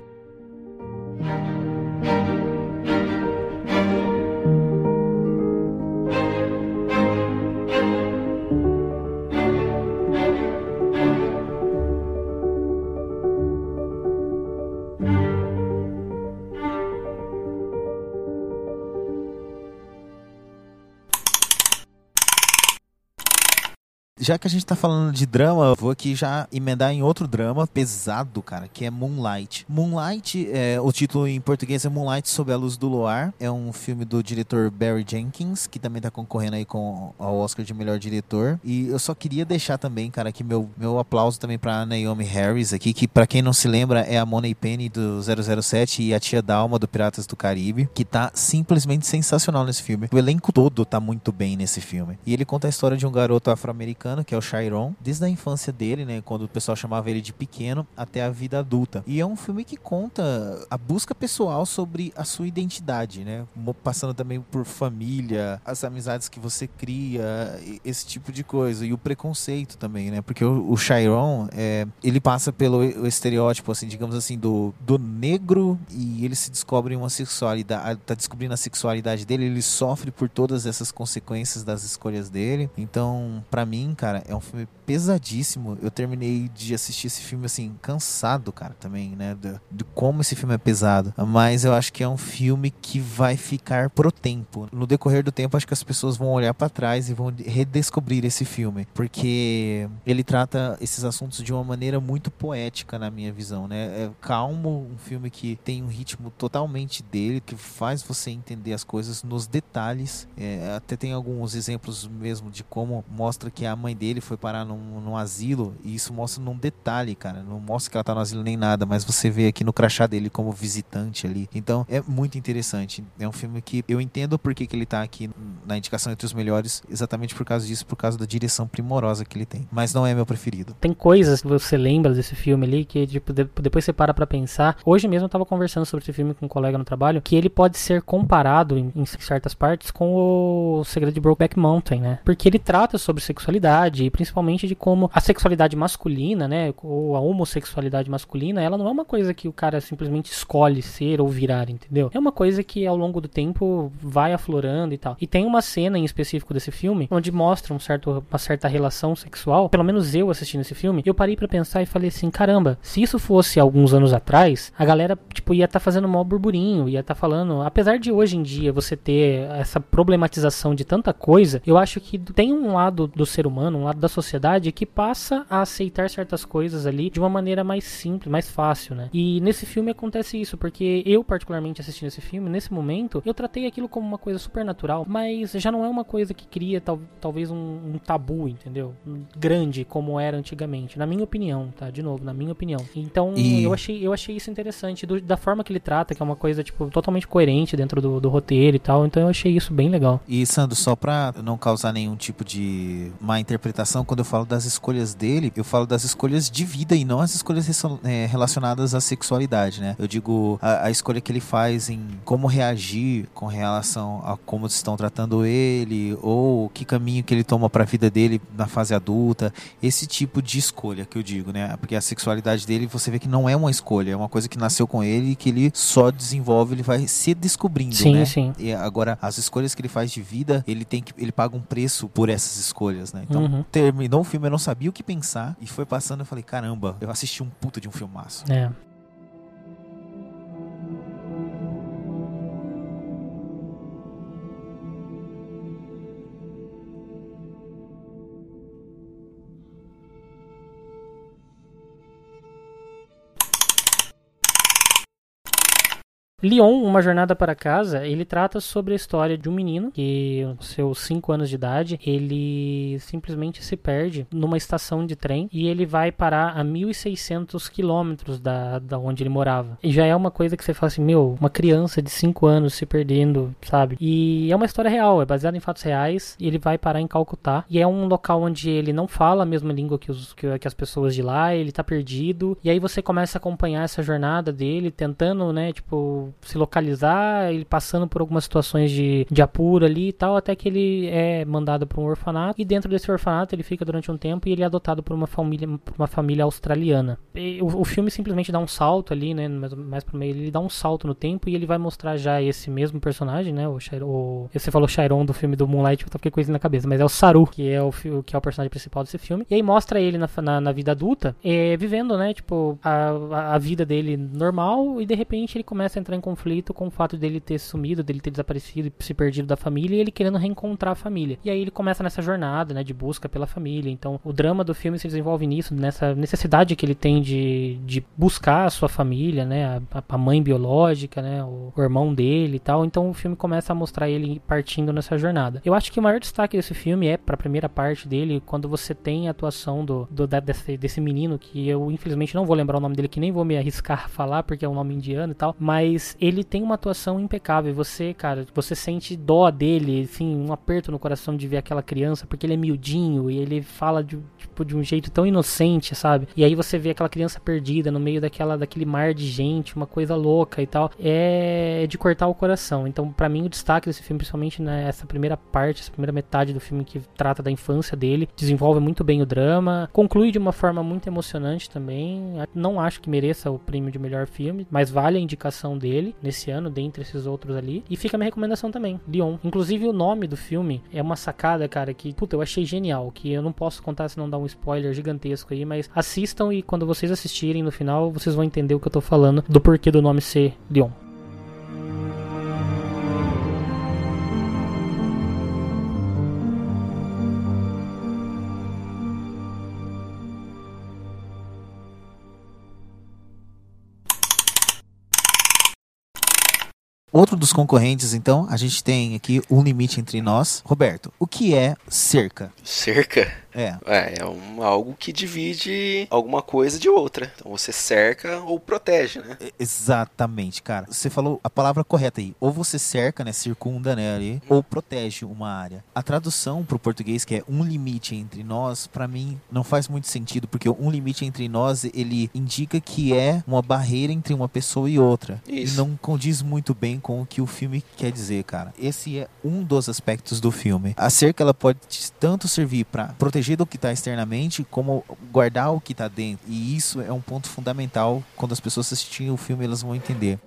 Já que a gente tá falando de drama, vou aqui já emendar em outro drama pesado, cara, que é Moonlight. Moonlight, é, o título em português é Moonlight Sob a Luz do Luar. É um filme do diretor Barry Jenkins, que também tá concorrendo aí com ao Oscar de melhor diretor. E eu só queria deixar também, cara, aqui meu, meu aplauso também pra Naomi Harris aqui, que pra quem não se lembra é a Money Penny do 007 e a tia Dalma do Piratas do Caribe, que tá simplesmente sensacional nesse filme. O elenco todo tá muito bem nesse filme. E ele conta a história de um garoto afro-americano, que é o Chiron, desde a infância dele, né, quando o pessoal chamava ele de pequeno, até a vida adulta. E é um filme que conta a busca pessoal sobre a sua identidade, né, passando também por família, as amizades que você cria, esse tipo de coisa, e o preconceito também, né, porque o, o Chiron, é, ele passa pelo estereótipo, assim, digamos assim, do, do negro, e ele se descobre uma sexualidade, tá descobrindo a sexualidade dele, ele sofre por todas essas consequências das escolhas dele. Então, pra mim, cara, é um filme pesadíssimo. Eu terminei de assistir esse filme assim cansado, cara, também, né, de, de como esse filme é pesado. Mas eu acho que é um filme que vai ficar pro tempo. No decorrer do tempo, acho que as pessoas vão olhar pra trás e vão redescobrir esse filme, porque ele trata esses assuntos de uma maneira muito poética na minha visão, né? É calmo, um filme que tem um ritmo totalmente dele, que faz você entender as coisas nos detalhes. É, até tem alguns exemplos mesmo de como mostra que a mãe dele foi parar num, num asilo, e isso mostra num detalhe, cara. Não mostra que ela tá no asilo nem nada, mas você vê aqui no crachá dele como visitante ali. Então é muito interessante. É um filme que eu entendo por que, que ele tá aqui na indicação entre os melhores, exatamente por causa disso, por causa da direção primorosa que ele tem. Mas não é meu preferido. Tem coisas que você lembra desse filme ali que tipo, de- depois você para pra pensar. Hoje mesmo eu tava conversando sobre esse filme com um colega no trabalho, que ele pode ser comparado em, em certas partes com o Segredo de Brokeback Mountain, né? Porque ele trata sobre sexualidade, sociedade e principalmente de como a sexualidade masculina, né, ou a homossexualidade masculina, ela não é uma coisa que o cara simplesmente escolhe ser ou virar, entendeu? É uma coisa que ao longo do tempo vai aflorando e tal. E tem uma cena em específico desse filme onde mostra um certo, uma certa relação sexual. Pelo menos eu assistindo esse filme, eu parei para pensar e falei assim, caramba, se isso fosse alguns anos atrás, a galera tipo ia estar tá fazendo maior burburinho, ia estar tá falando, apesar de hoje em dia você ter essa problematização de tanta coisa, eu acho que tem um lado do ser humano, um lado da sociedade que passa a aceitar certas coisas ali de uma maneira mais simples, mais fácil, né? E nesse filme acontece isso, porque eu particularmente assistindo esse filme, nesse momento, eu tratei aquilo como uma coisa super natural, mas já não é uma coisa que cria tal, talvez um, um tabu, entendeu? Grande como era antigamente, na minha opinião, tá? De novo, na minha opinião. Então, E- eu achei eu achei isso interessante do- da forma que ele trata, que é uma coisa tipo totalmente coerente dentro do, do roteiro e tal. Então eu achei isso bem legal. E Sandro, só pra não causar nenhum tipo de má interpretação, quando eu falo das escolhas dele, eu falo das escolhas de vida e não as escolhas eh, relacionadas à sexualidade, né? Eu digo a, a escolha que ele faz em como reagir com relação a como estão tratando ele, ou que caminho que ele toma pra vida dele na fase adulta, esse tipo de escolha que eu digo, né? Porque a sexualidade dele, você vê que não é uma escolha, é uma coisa que nasceu com ele e que ele só desenvolve, ele vai se descobrindo, Sim, né? sim. E agora, as escolhas que ele faz de vida, ele tem que. ele paga um preço por essas escolhas, né? Então, Uhum. terminou o filme, eu não sabia o que pensar. E foi passando, eu falei, caramba, eu assisti um puta de um filmaço. É. Leon, Uma Jornada para Casa, ele trata sobre a história de um menino que, aos seus 5 anos de idade, ele simplesmente se perde numa estação de trem e ele vai parar a 1.600 quilômetros da, da onde ele morava. E já é uma coisa que você fala assim, meu, uma criança de 5 anos se perdendo, sabe? E é uma história real, é baseada em fatos reais ele vai parar em Calcutá. E é um local onde ele não fala a mesma língua que, os, que, que as pessoas de lá, ele tá perdido. E aí você começa a acompanhar essa jornada dele, tentando, né, tipo, se localizar, ele passando por algumas situações de, de apuro ali e tal, até que ele é mandado para um orfanato. E dentro desse orfanato ele fica durante um tempo e ele é adotado por uma família, por uma família australiana. E o, o filme simplesmente dá um salto ali, né, mais, mais pro meio, ele dá um salto no tempo e ele vai mostrar já esse mesmo personagem, né, o, o você falou Chiron do filme do Moonlight, eu fiquei com isso na cabeça, mas é o Saru, que é o, que é o personagem principal desse filme. E aí mostra ele na, na, na vida adulta, é, vivendo, né, tipo, a- a vida dele normal e de repente ele começa a entrar em conflito com o fato dele ter sumido, dele ter desaparecido e se perdido da família e ele querendo reencontrar a família. E aí ele começa nessa jornada, né, de busca pela família. Então o drama do filme se desenvolve nisso, nessa necessidade que ele tem de, de buscar a sua família, né, a, a mãe biológica, né, o, o irmão dele e tal. Então o filme começa a mostrar ele partindo nessa jornada. Eu acho que o maior destaque desse filme é pra primeira parte dele, quando você tem a atuação do, do da- desse, desse menino, que eu infelizmente não vou lembrar o nome dele, que nem vou me arriscar a falar, porque é um nome indiano e tal, mas ele tem uma atuação impecável. Você, cara, você sente dó dele, assim, um aperto no coração de ver aquela criança, porque ele é miudinho e ele fala de, tipo, de um jeito tão inocente, sabe? E aí você vê aquela criança perdida no meio daquela, daquele mar de gente, uma coisa louca e tal. É de cortar o coração. Então, pra mim, o destaque desse filme, principalmente nessa primeira parte, essa primeira metade do filme que trata da infância dele, desenvolve muito bem o drama, conclui de uma forma muito emocionante também. Não acho que mereça o prêmio de melhor filme, mas vale a indicação dele nesse ano, dentre esses outros ali. E fica a minha recomendação também, Leon. Inclusive, o nome do filme é uma sacada, cara, que, puta, eu achei genial, que eu não posso contar se não dar um spoiler gigantesco aí, mas assistam e quando vocês assistirem no final, vocês vão entender o que eu tô falando do porquê do nome ser Leon. Outro dos concorrentes, então, a gente tem aqui um limite entre nós. Roberto, o que é cerca? Cerca? É. É, é um, algo que divide alguma coisa de outra. Então você cerca ou protege, né? Exatamente, cara. Você falou a palavra correta aí. Ou você cerca, né, circunda, né, ali, ou protege uma área. A tradução pro português, que é um limite entre nós, pra mim não faz muito sentido, porque um limite entre nós, ele indica que é uma barreira entre uma pessoa e outra. Isso. E não condiz muito bem com o que o filme quer dizer, cara. Esse é um dos aspectos do filme. A cerca, ela pode tanto servir pra proteger proteger do que tá externamente, como guardar o que tá dentro. E isso é um ponto fundamental. Quando as pessoas assistirem o filme, elas vão entender.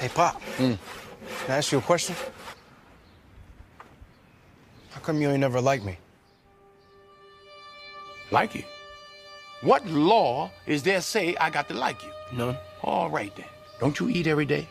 Hey, Pop. Can I ask you a question? How come you ain't never liked me? Like you? What law is there say I got to like you? None. All right then. Don't you eat every day?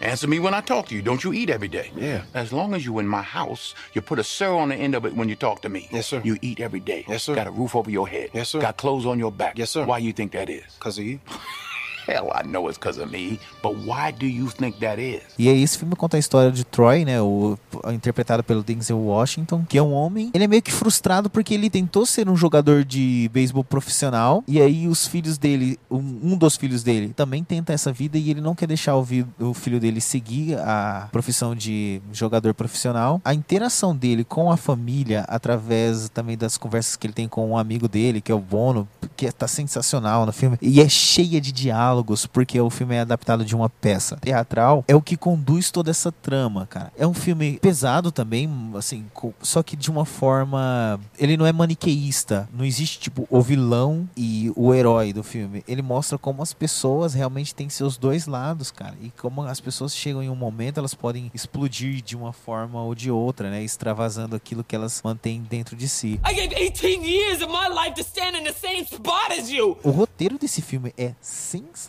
Answer me when I talk to you. Don't you eat every day? Yeah. As long as you in my house, you put a sir on the end of it when you talk to me. Yes, sir. You eat every day. Yes, sir. Got a roof over your head. Yes, sir. Got clothes on your back. Yes, sir. Why you think that is? Because of you? Hell, I know it's because of me. But why do you think that is? E aí esse filme conta a história de Troy, né, o interpretado pelo Denzel Washington, que é um homem. Ele é meio que frustrado porque ele tentou ser um jogador de beisebol profissional e aí os filhos dele, um, um dos filhos dele, também tenta essa vida e ele não quer deixar o, vi- o filho dele seguir a profissão de jogador profissional. A interação dele com a família através também das conversas que ele tem com um amigo dele, que é o Bono, que tá sensacional no filme e é cheia de diálogos porque o filme é adaptado de uma peça teatral, é o que conduz toda essa trama, cara. É um filme pesado também, assim, só que de uma forma, ele não é maniqueísta, não existe tipo o vilão e o herói do filme. Ele mostra como as pessoas realmente têm seus dois lados, cara, e como as pessoas chegam em um momento, elas podem explodir de uma forma ou de outra, né, extravasando aquilo que elas mantêm dentro de si. I gave 18 years of my life to stand in the same spot as you. O roteiro desse filme é sensacional.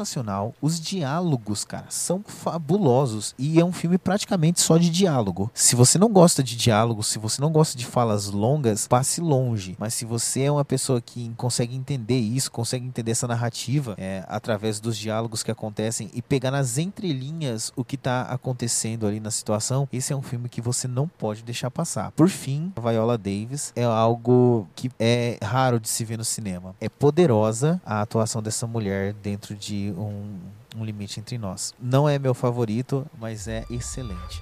Os diálogos, cara, são fabulosos. E é um filme praticamente só de diálogo. Se você não gosta de diálogo, se você não gosta de falas longas, passe longe. Mas se você é uma pessoa que consegue entender isso, consegue entender essa narrativa é, através dos diálogos que acontecem e pegar nas entrelinhas o que tá acontecendo ali na situação, esse é um filme que você não pode deixar passar. Por fim, Viola Davis é algo que é raro de se ver no cinema. É poderosa a atuação dessa mulher dentro de um, um limite entre nós. Não é meu favorito, mas é excelente.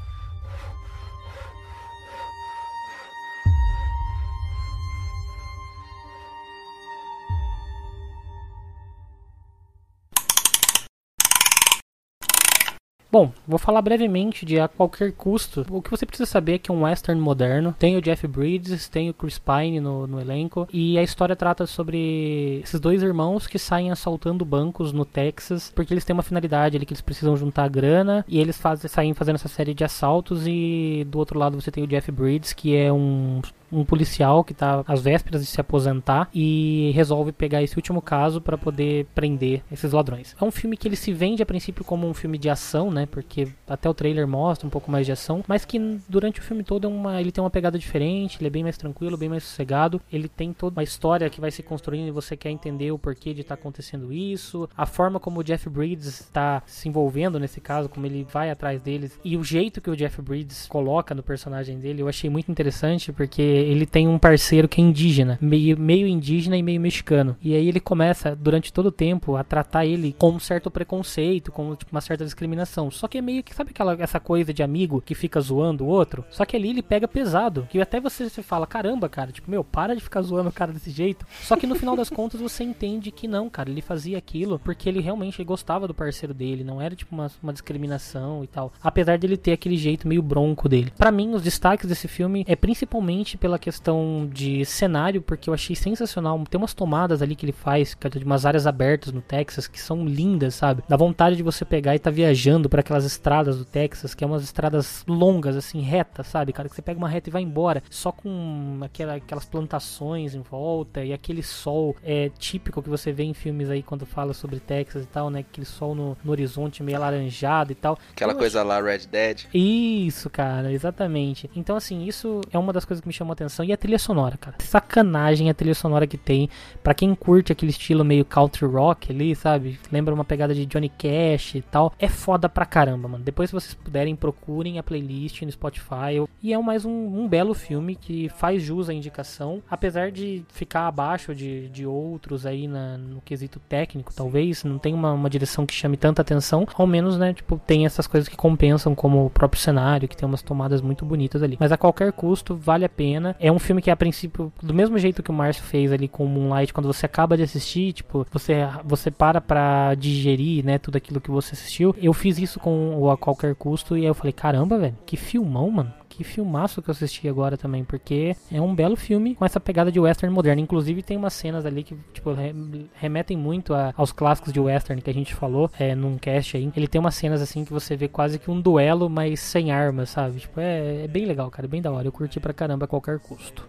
Bom, vou falar brevemente de A Qualquer Custo. O que você precisa saber é que é um western moderno. Tem o Jeff Bridges, tem o Chris Pine no, no elenco. E a história trata sobre esses dois irmãos que saem assaltando bancos no Texas. Porque eles têm uma finalidade ali que eles precisam juntar grana. E eles fazem, saem fazendo essa série de assaltos. E do outro lado você tem o Jeff Bridges, que é um um policial que tá às vésperas de se aposentar e resolve pegar esse último caso para poder prender esses ladrões. É um filme que ele se vende a princípio como um filme de ação, né? Porque até o trailer mostra um pouco mais de ação, mas que durante o filme todo é uma, ele tem uma pegada diferente, ele é bem mais tranquilo, bem mais sossegado. Ele tem toda uma história que vai se construindo e você quer entender o porquê de estar acontecendo isso, a forma como o Jeff Bridges está se envolvendo nesse caso, como ele vai atrás deles e o jeito que o Jeff Bridges coloca no personagem dele, eu achei muito interessante porque ele tem um parceiro que é indígena, meio, meio indígena e meio mexicano. E aí ele começa, durante todo o tempo, a tratar ele com um certo preconceito, com tipo, uma certa discriminação. Só que é meio que, sabe aquela essa coisa de amigo que fica zoando o outro? Só que ali ele pega pesado. Que até você se fala, caramba, cara, tipo, meu, para de ficar zoando o cara desse jeito. Só que no final das contas você entende que não, cara, ele fazia aquilo porque ele realmente gostava do parceiro dele, não era tipo uma, uma discriminação e tal. Apesar dele ter aquele jeito meio bronco dele. Para mim, os destaques desse filme é principalmente pela questão de cenário, porque eu achei sensacional. Tem umas tomadas ali que ele faz, cara, de umas áreas abertas no Texas que são lindas, sabe? Dá vontade de você pegar e tá viajando para aquelas estradas do Texas, que é umas estradas longas, assim, retas, sabe, cara? Que você pega uma reta e vai embora, só com aquela, aquelas plantações em volta e aquele sol é típico que você vê em filmes aí quando fala sobre Texas e tal, né? Aquele sol no, no horizonte meio alaranjado e tal. Aquela Eu coisa lá, Red Dead. isso, cara, exatamente. Então, assim, isso é uma das coisas que me chamou a atenção. E a trilha sonora, cara. Sacanagem a trilha sonora que tem. Pra quem curte aquele estilo meio country rock ali, sabe? Lembra uma pegada de Johnny Cash e tal. É foda pra caramba, mano. Depois, se vocês puderem, procurem a playlist no Spotify. E é mais um, um belo filme que faz jus à indicação. Apesar de ficar abaixo de, de outros aí na, no quesito técnico, talvez. Não tem uma, uma direção que chame tanta atenção. Ao menos, né? Tipo, tem essas coisas que compensam, como o próprio cenário, que tem umas tomadas muito bonitas ali. Mas a qualquer custo, vale a pena. É um filme que, a princípio, do mesmo jeito que o Márcio fez ali com o Moonlight, quando você acaba de assistir, tipo, você, você para pra digerir, né, tudo aquilo que você assistiu. Eu fiz isso com o A Qualquer Custo e aí eu falei, caramba, velho, que filmão, mano. Que filmaço que eu assisti agora também, porque é um belo filme com essa pegada de western moderno. Inclusive tem umas cenas ali que tipo re- remetem muito a- aos clássicos de western que a gente falou é, num cast aí. Ele tem umas cenas assim que você vê quase que um duelo, mas sem armas, sabe? Tipo, é, é bem legal, cara, é bem da hora. Eu curti pra caramba a qualquer custo.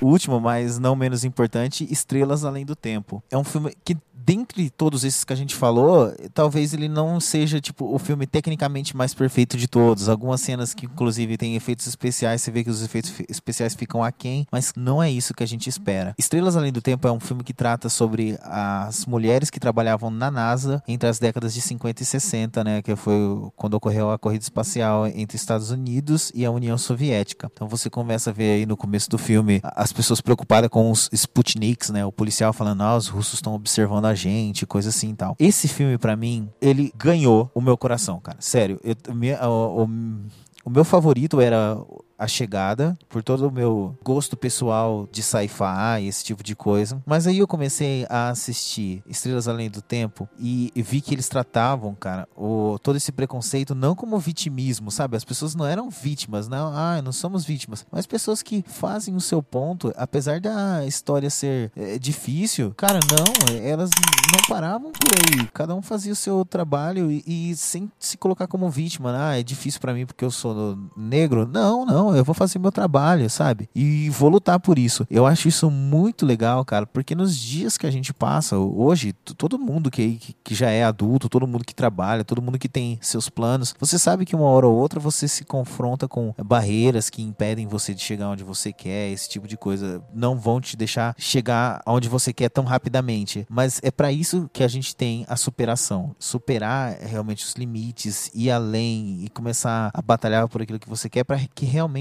Último, mas não menos importante, Estrelas Além do Tempo. É um filme que, dentre todos esses que a gente falou, talvez ele não seja tipo o filme tecnicamente mais perfeito de todos. Algumas cenas que, inclusive, tem efeitos especiais, você vê que os efeitos especiais ficam aquém, mas não é isso que a gente espera. Estrelas Além do Tempo é um filme que trata sobre as mulheres que trabalhavam na NASA entre as décadas de 50 e 60, né? Que foi quando ocorreu a corrida espacial entre Estados Unidos e a União Soviética. Então você começa a ver aí no começo do filme as pessoas preocupadas com os Sputniks, né? O policial falando, ah, os russos estão observando a gente, coisa assim e tal. Esse filme, pra mim, ele ganhou o meu coração, cara. Sério, eu, me- o- o- o meu favorito era A Chegada, por todo o meu gosto pessoal de sci-fi, esse tipo de coisa. Mas aí eu comecei a assistir Estrelas Além do Tempo e, vi que eles tratavam, cara, o, todo esse preconceito não como vitimismo, sabe? As pessoas não eram vítimas, não, ah, não somos vítimas, mas pessoas que fazem o seu ponto, apesar da história ser é, difícil, cara, não, elas não paravam por aí. Cada um fazia o seu trabalho e, e sem se colocar como vítima, ah, é difícil pra mim porque eu sou negro. Não, não, eu vou fazer meu trabalho, sabe? E vou lutar por isso. Eu acho isso muito legal, cara, porque nos dias que a gente passa, hoje, todo mundo que, que, já é adulto, todo mundo que trabalha, todo mundo que tem seus planos, você sabe que uma hora ou outra você se confronta com barreiras que impedem você de chegar onde você quer, esse tipo de coisa. Não vão te deixar chegar aonde você quer tão rapidamente. Mas é pra isso que a gente tem a superação. Superar realmente os limites, ir além e começar a batalhar por aquilo que você quer para que realmente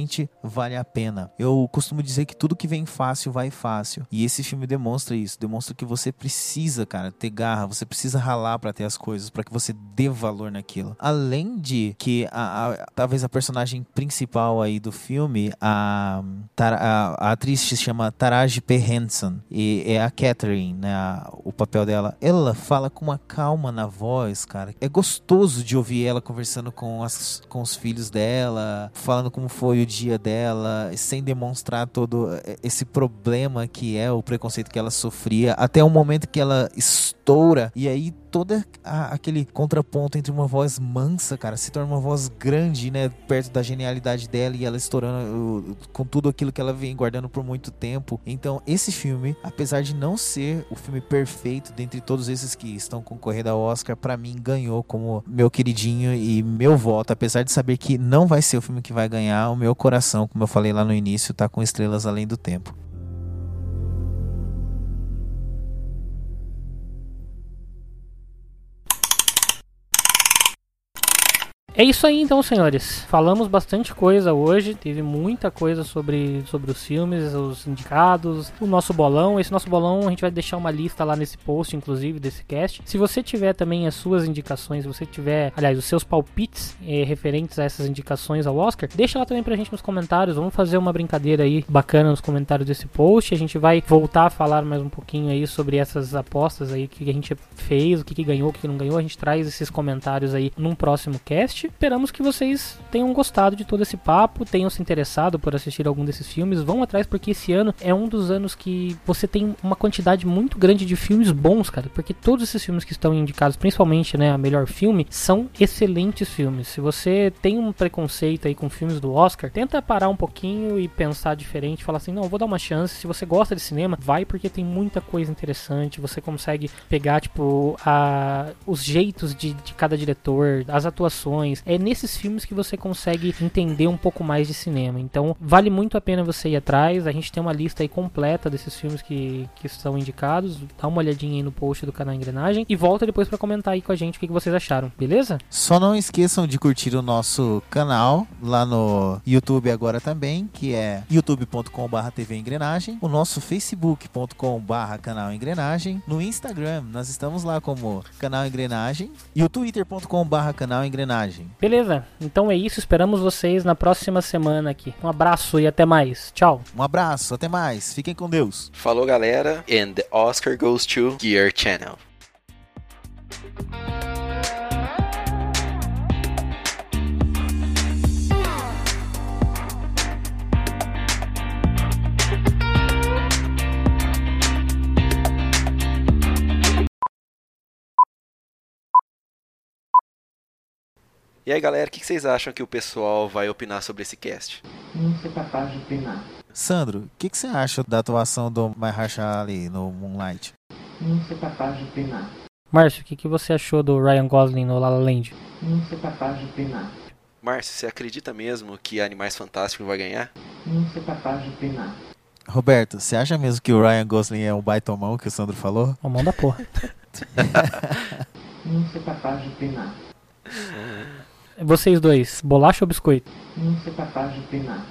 vale a pena. Eu costumo dizer que tudo que vem fácil vai fácil. E esse filme demonstra isso, demonstra que você precisa, cara, ter garra, você precisa ralar para ter as coisas, para que você dê valor naquilo. Além de que a, a- talvez a personagem principal aí do filme, a, a, a atriz se chama Taraji P. Henson e é a Catherine, né, o papel dela. Ela fala com uma calma na voz, cara. É gostoso de ouvir ela conversando com, as, com os filhos dela, falando como foi o dia dela, sem demonstrar todo eh, esse problema que é o preconceito que ela sofria, até o momento que ela estoura e aí todo aquele contraponto entre uma voz mansa, cara, se torna uma voz grande, né, perto da genialidade dela e ela estourando com tudo aquilo que ela vem guardando por muito tempo. Então, esse filme, apesar de não ser o filme perfeito dentre todos esses que estão concorrendo ao Oscar, pra mim ganhou como meu queridinho e meu voto, apesar de saber que não vai ser o filme que vai ganhar, o meu coração, como eu falei lá no início, tá com estrelas além do tempo. É isso aí então, senhores. Falamos bastante coisa hoje, teve muita coisa sobre, sobre os filmes, os indicados, o nosso bolão. Esse nosso bolão a gente vai deixar uma lista lá nesse post, inclusive, desse cast. Se você tiver também as suas indicações, se você tiver, aliás, os seus palpites eh, referentes a essas indicações ao Oscar, deixa lá também pra gente nos comentários. Vamos fazer uma brincadeira aí bacana nos comentários desse post. A gente vai voltar a falar mais um pouquinho aí sobre essas apostas aí que a gente fez, o que, que ganhou, o que, que não ganhou. A gente traz esses comentários aí num próximo cast. Esperamos que vocês tenham gostado de todo esse papo, tenham se interessado por assistir algum desses filmes. Vão atrás, porque esse ano é um dos anos que você tem uma quantidade muito grande de filmes bons, cara. Porque todos esses filmes que estão indicados, principalmente, né, a melhor filme, são excelentes filmes. Se você tem um preconceito aí com filmes do Oscar, tenta parar um pouquinho e pensar diferente, falar assim, não, vou dar uma chance. Se você gosta de cinema, vai porque tem muita coisa interessante. Você consegue pegar, tipo, a, os jeitos de, de cada diretor, as atuações. É nesses filmes que você consegue entender um pouco mais de cinema. Então, vale muito a pena você ir atrás. A gente tem uma lista aí completa desses filmes que, que são indicados. Dá uma olhadinha aí no post do canal Engrenagem e volta depois pra comentar aí com a gente o que, que vocês acharam, beleza? Só não esqueçam de curtir o nosso canal lá no YouTube agora também, que é youtube.com.br TV Engrenagem, o nosso facebook.com.br canal Engrenagem, no Instagram nós estamos lá como canal Engrenagem e o twitter.com.br canal Engrenagem. Beleza, então é isso. Esperamos vocês na próxima semana aqui. Um abraço e até mais. Tchau. Um abraço, até mais, fiquem com Deus. Falou, galera. And the Oscar goes to Gear Channel. E aí, galera, o que vocês acham que o pessoal vai opinar sobre esse cast? Não sou capaz de opinar. Sandro, o que, você acha da atuação do Mahershala Ali no Moonlight? Não sou capaz de opinar. Márcio, o que, que você achou do Ryan Gosling no La La Land? Não sou capaz de opinar. Márcio, você acredita mesmo que Animais Fantásticos vai ganhar? Não sou capaz de opinar. Roberto, você acha mesmo que o Ryan Gosling é um baitomão que o Sandro falou? O mão da porra. Não sou capaz de opinar. Vocês dois, bolacha ou biscoito? Não sou capaz de opinar.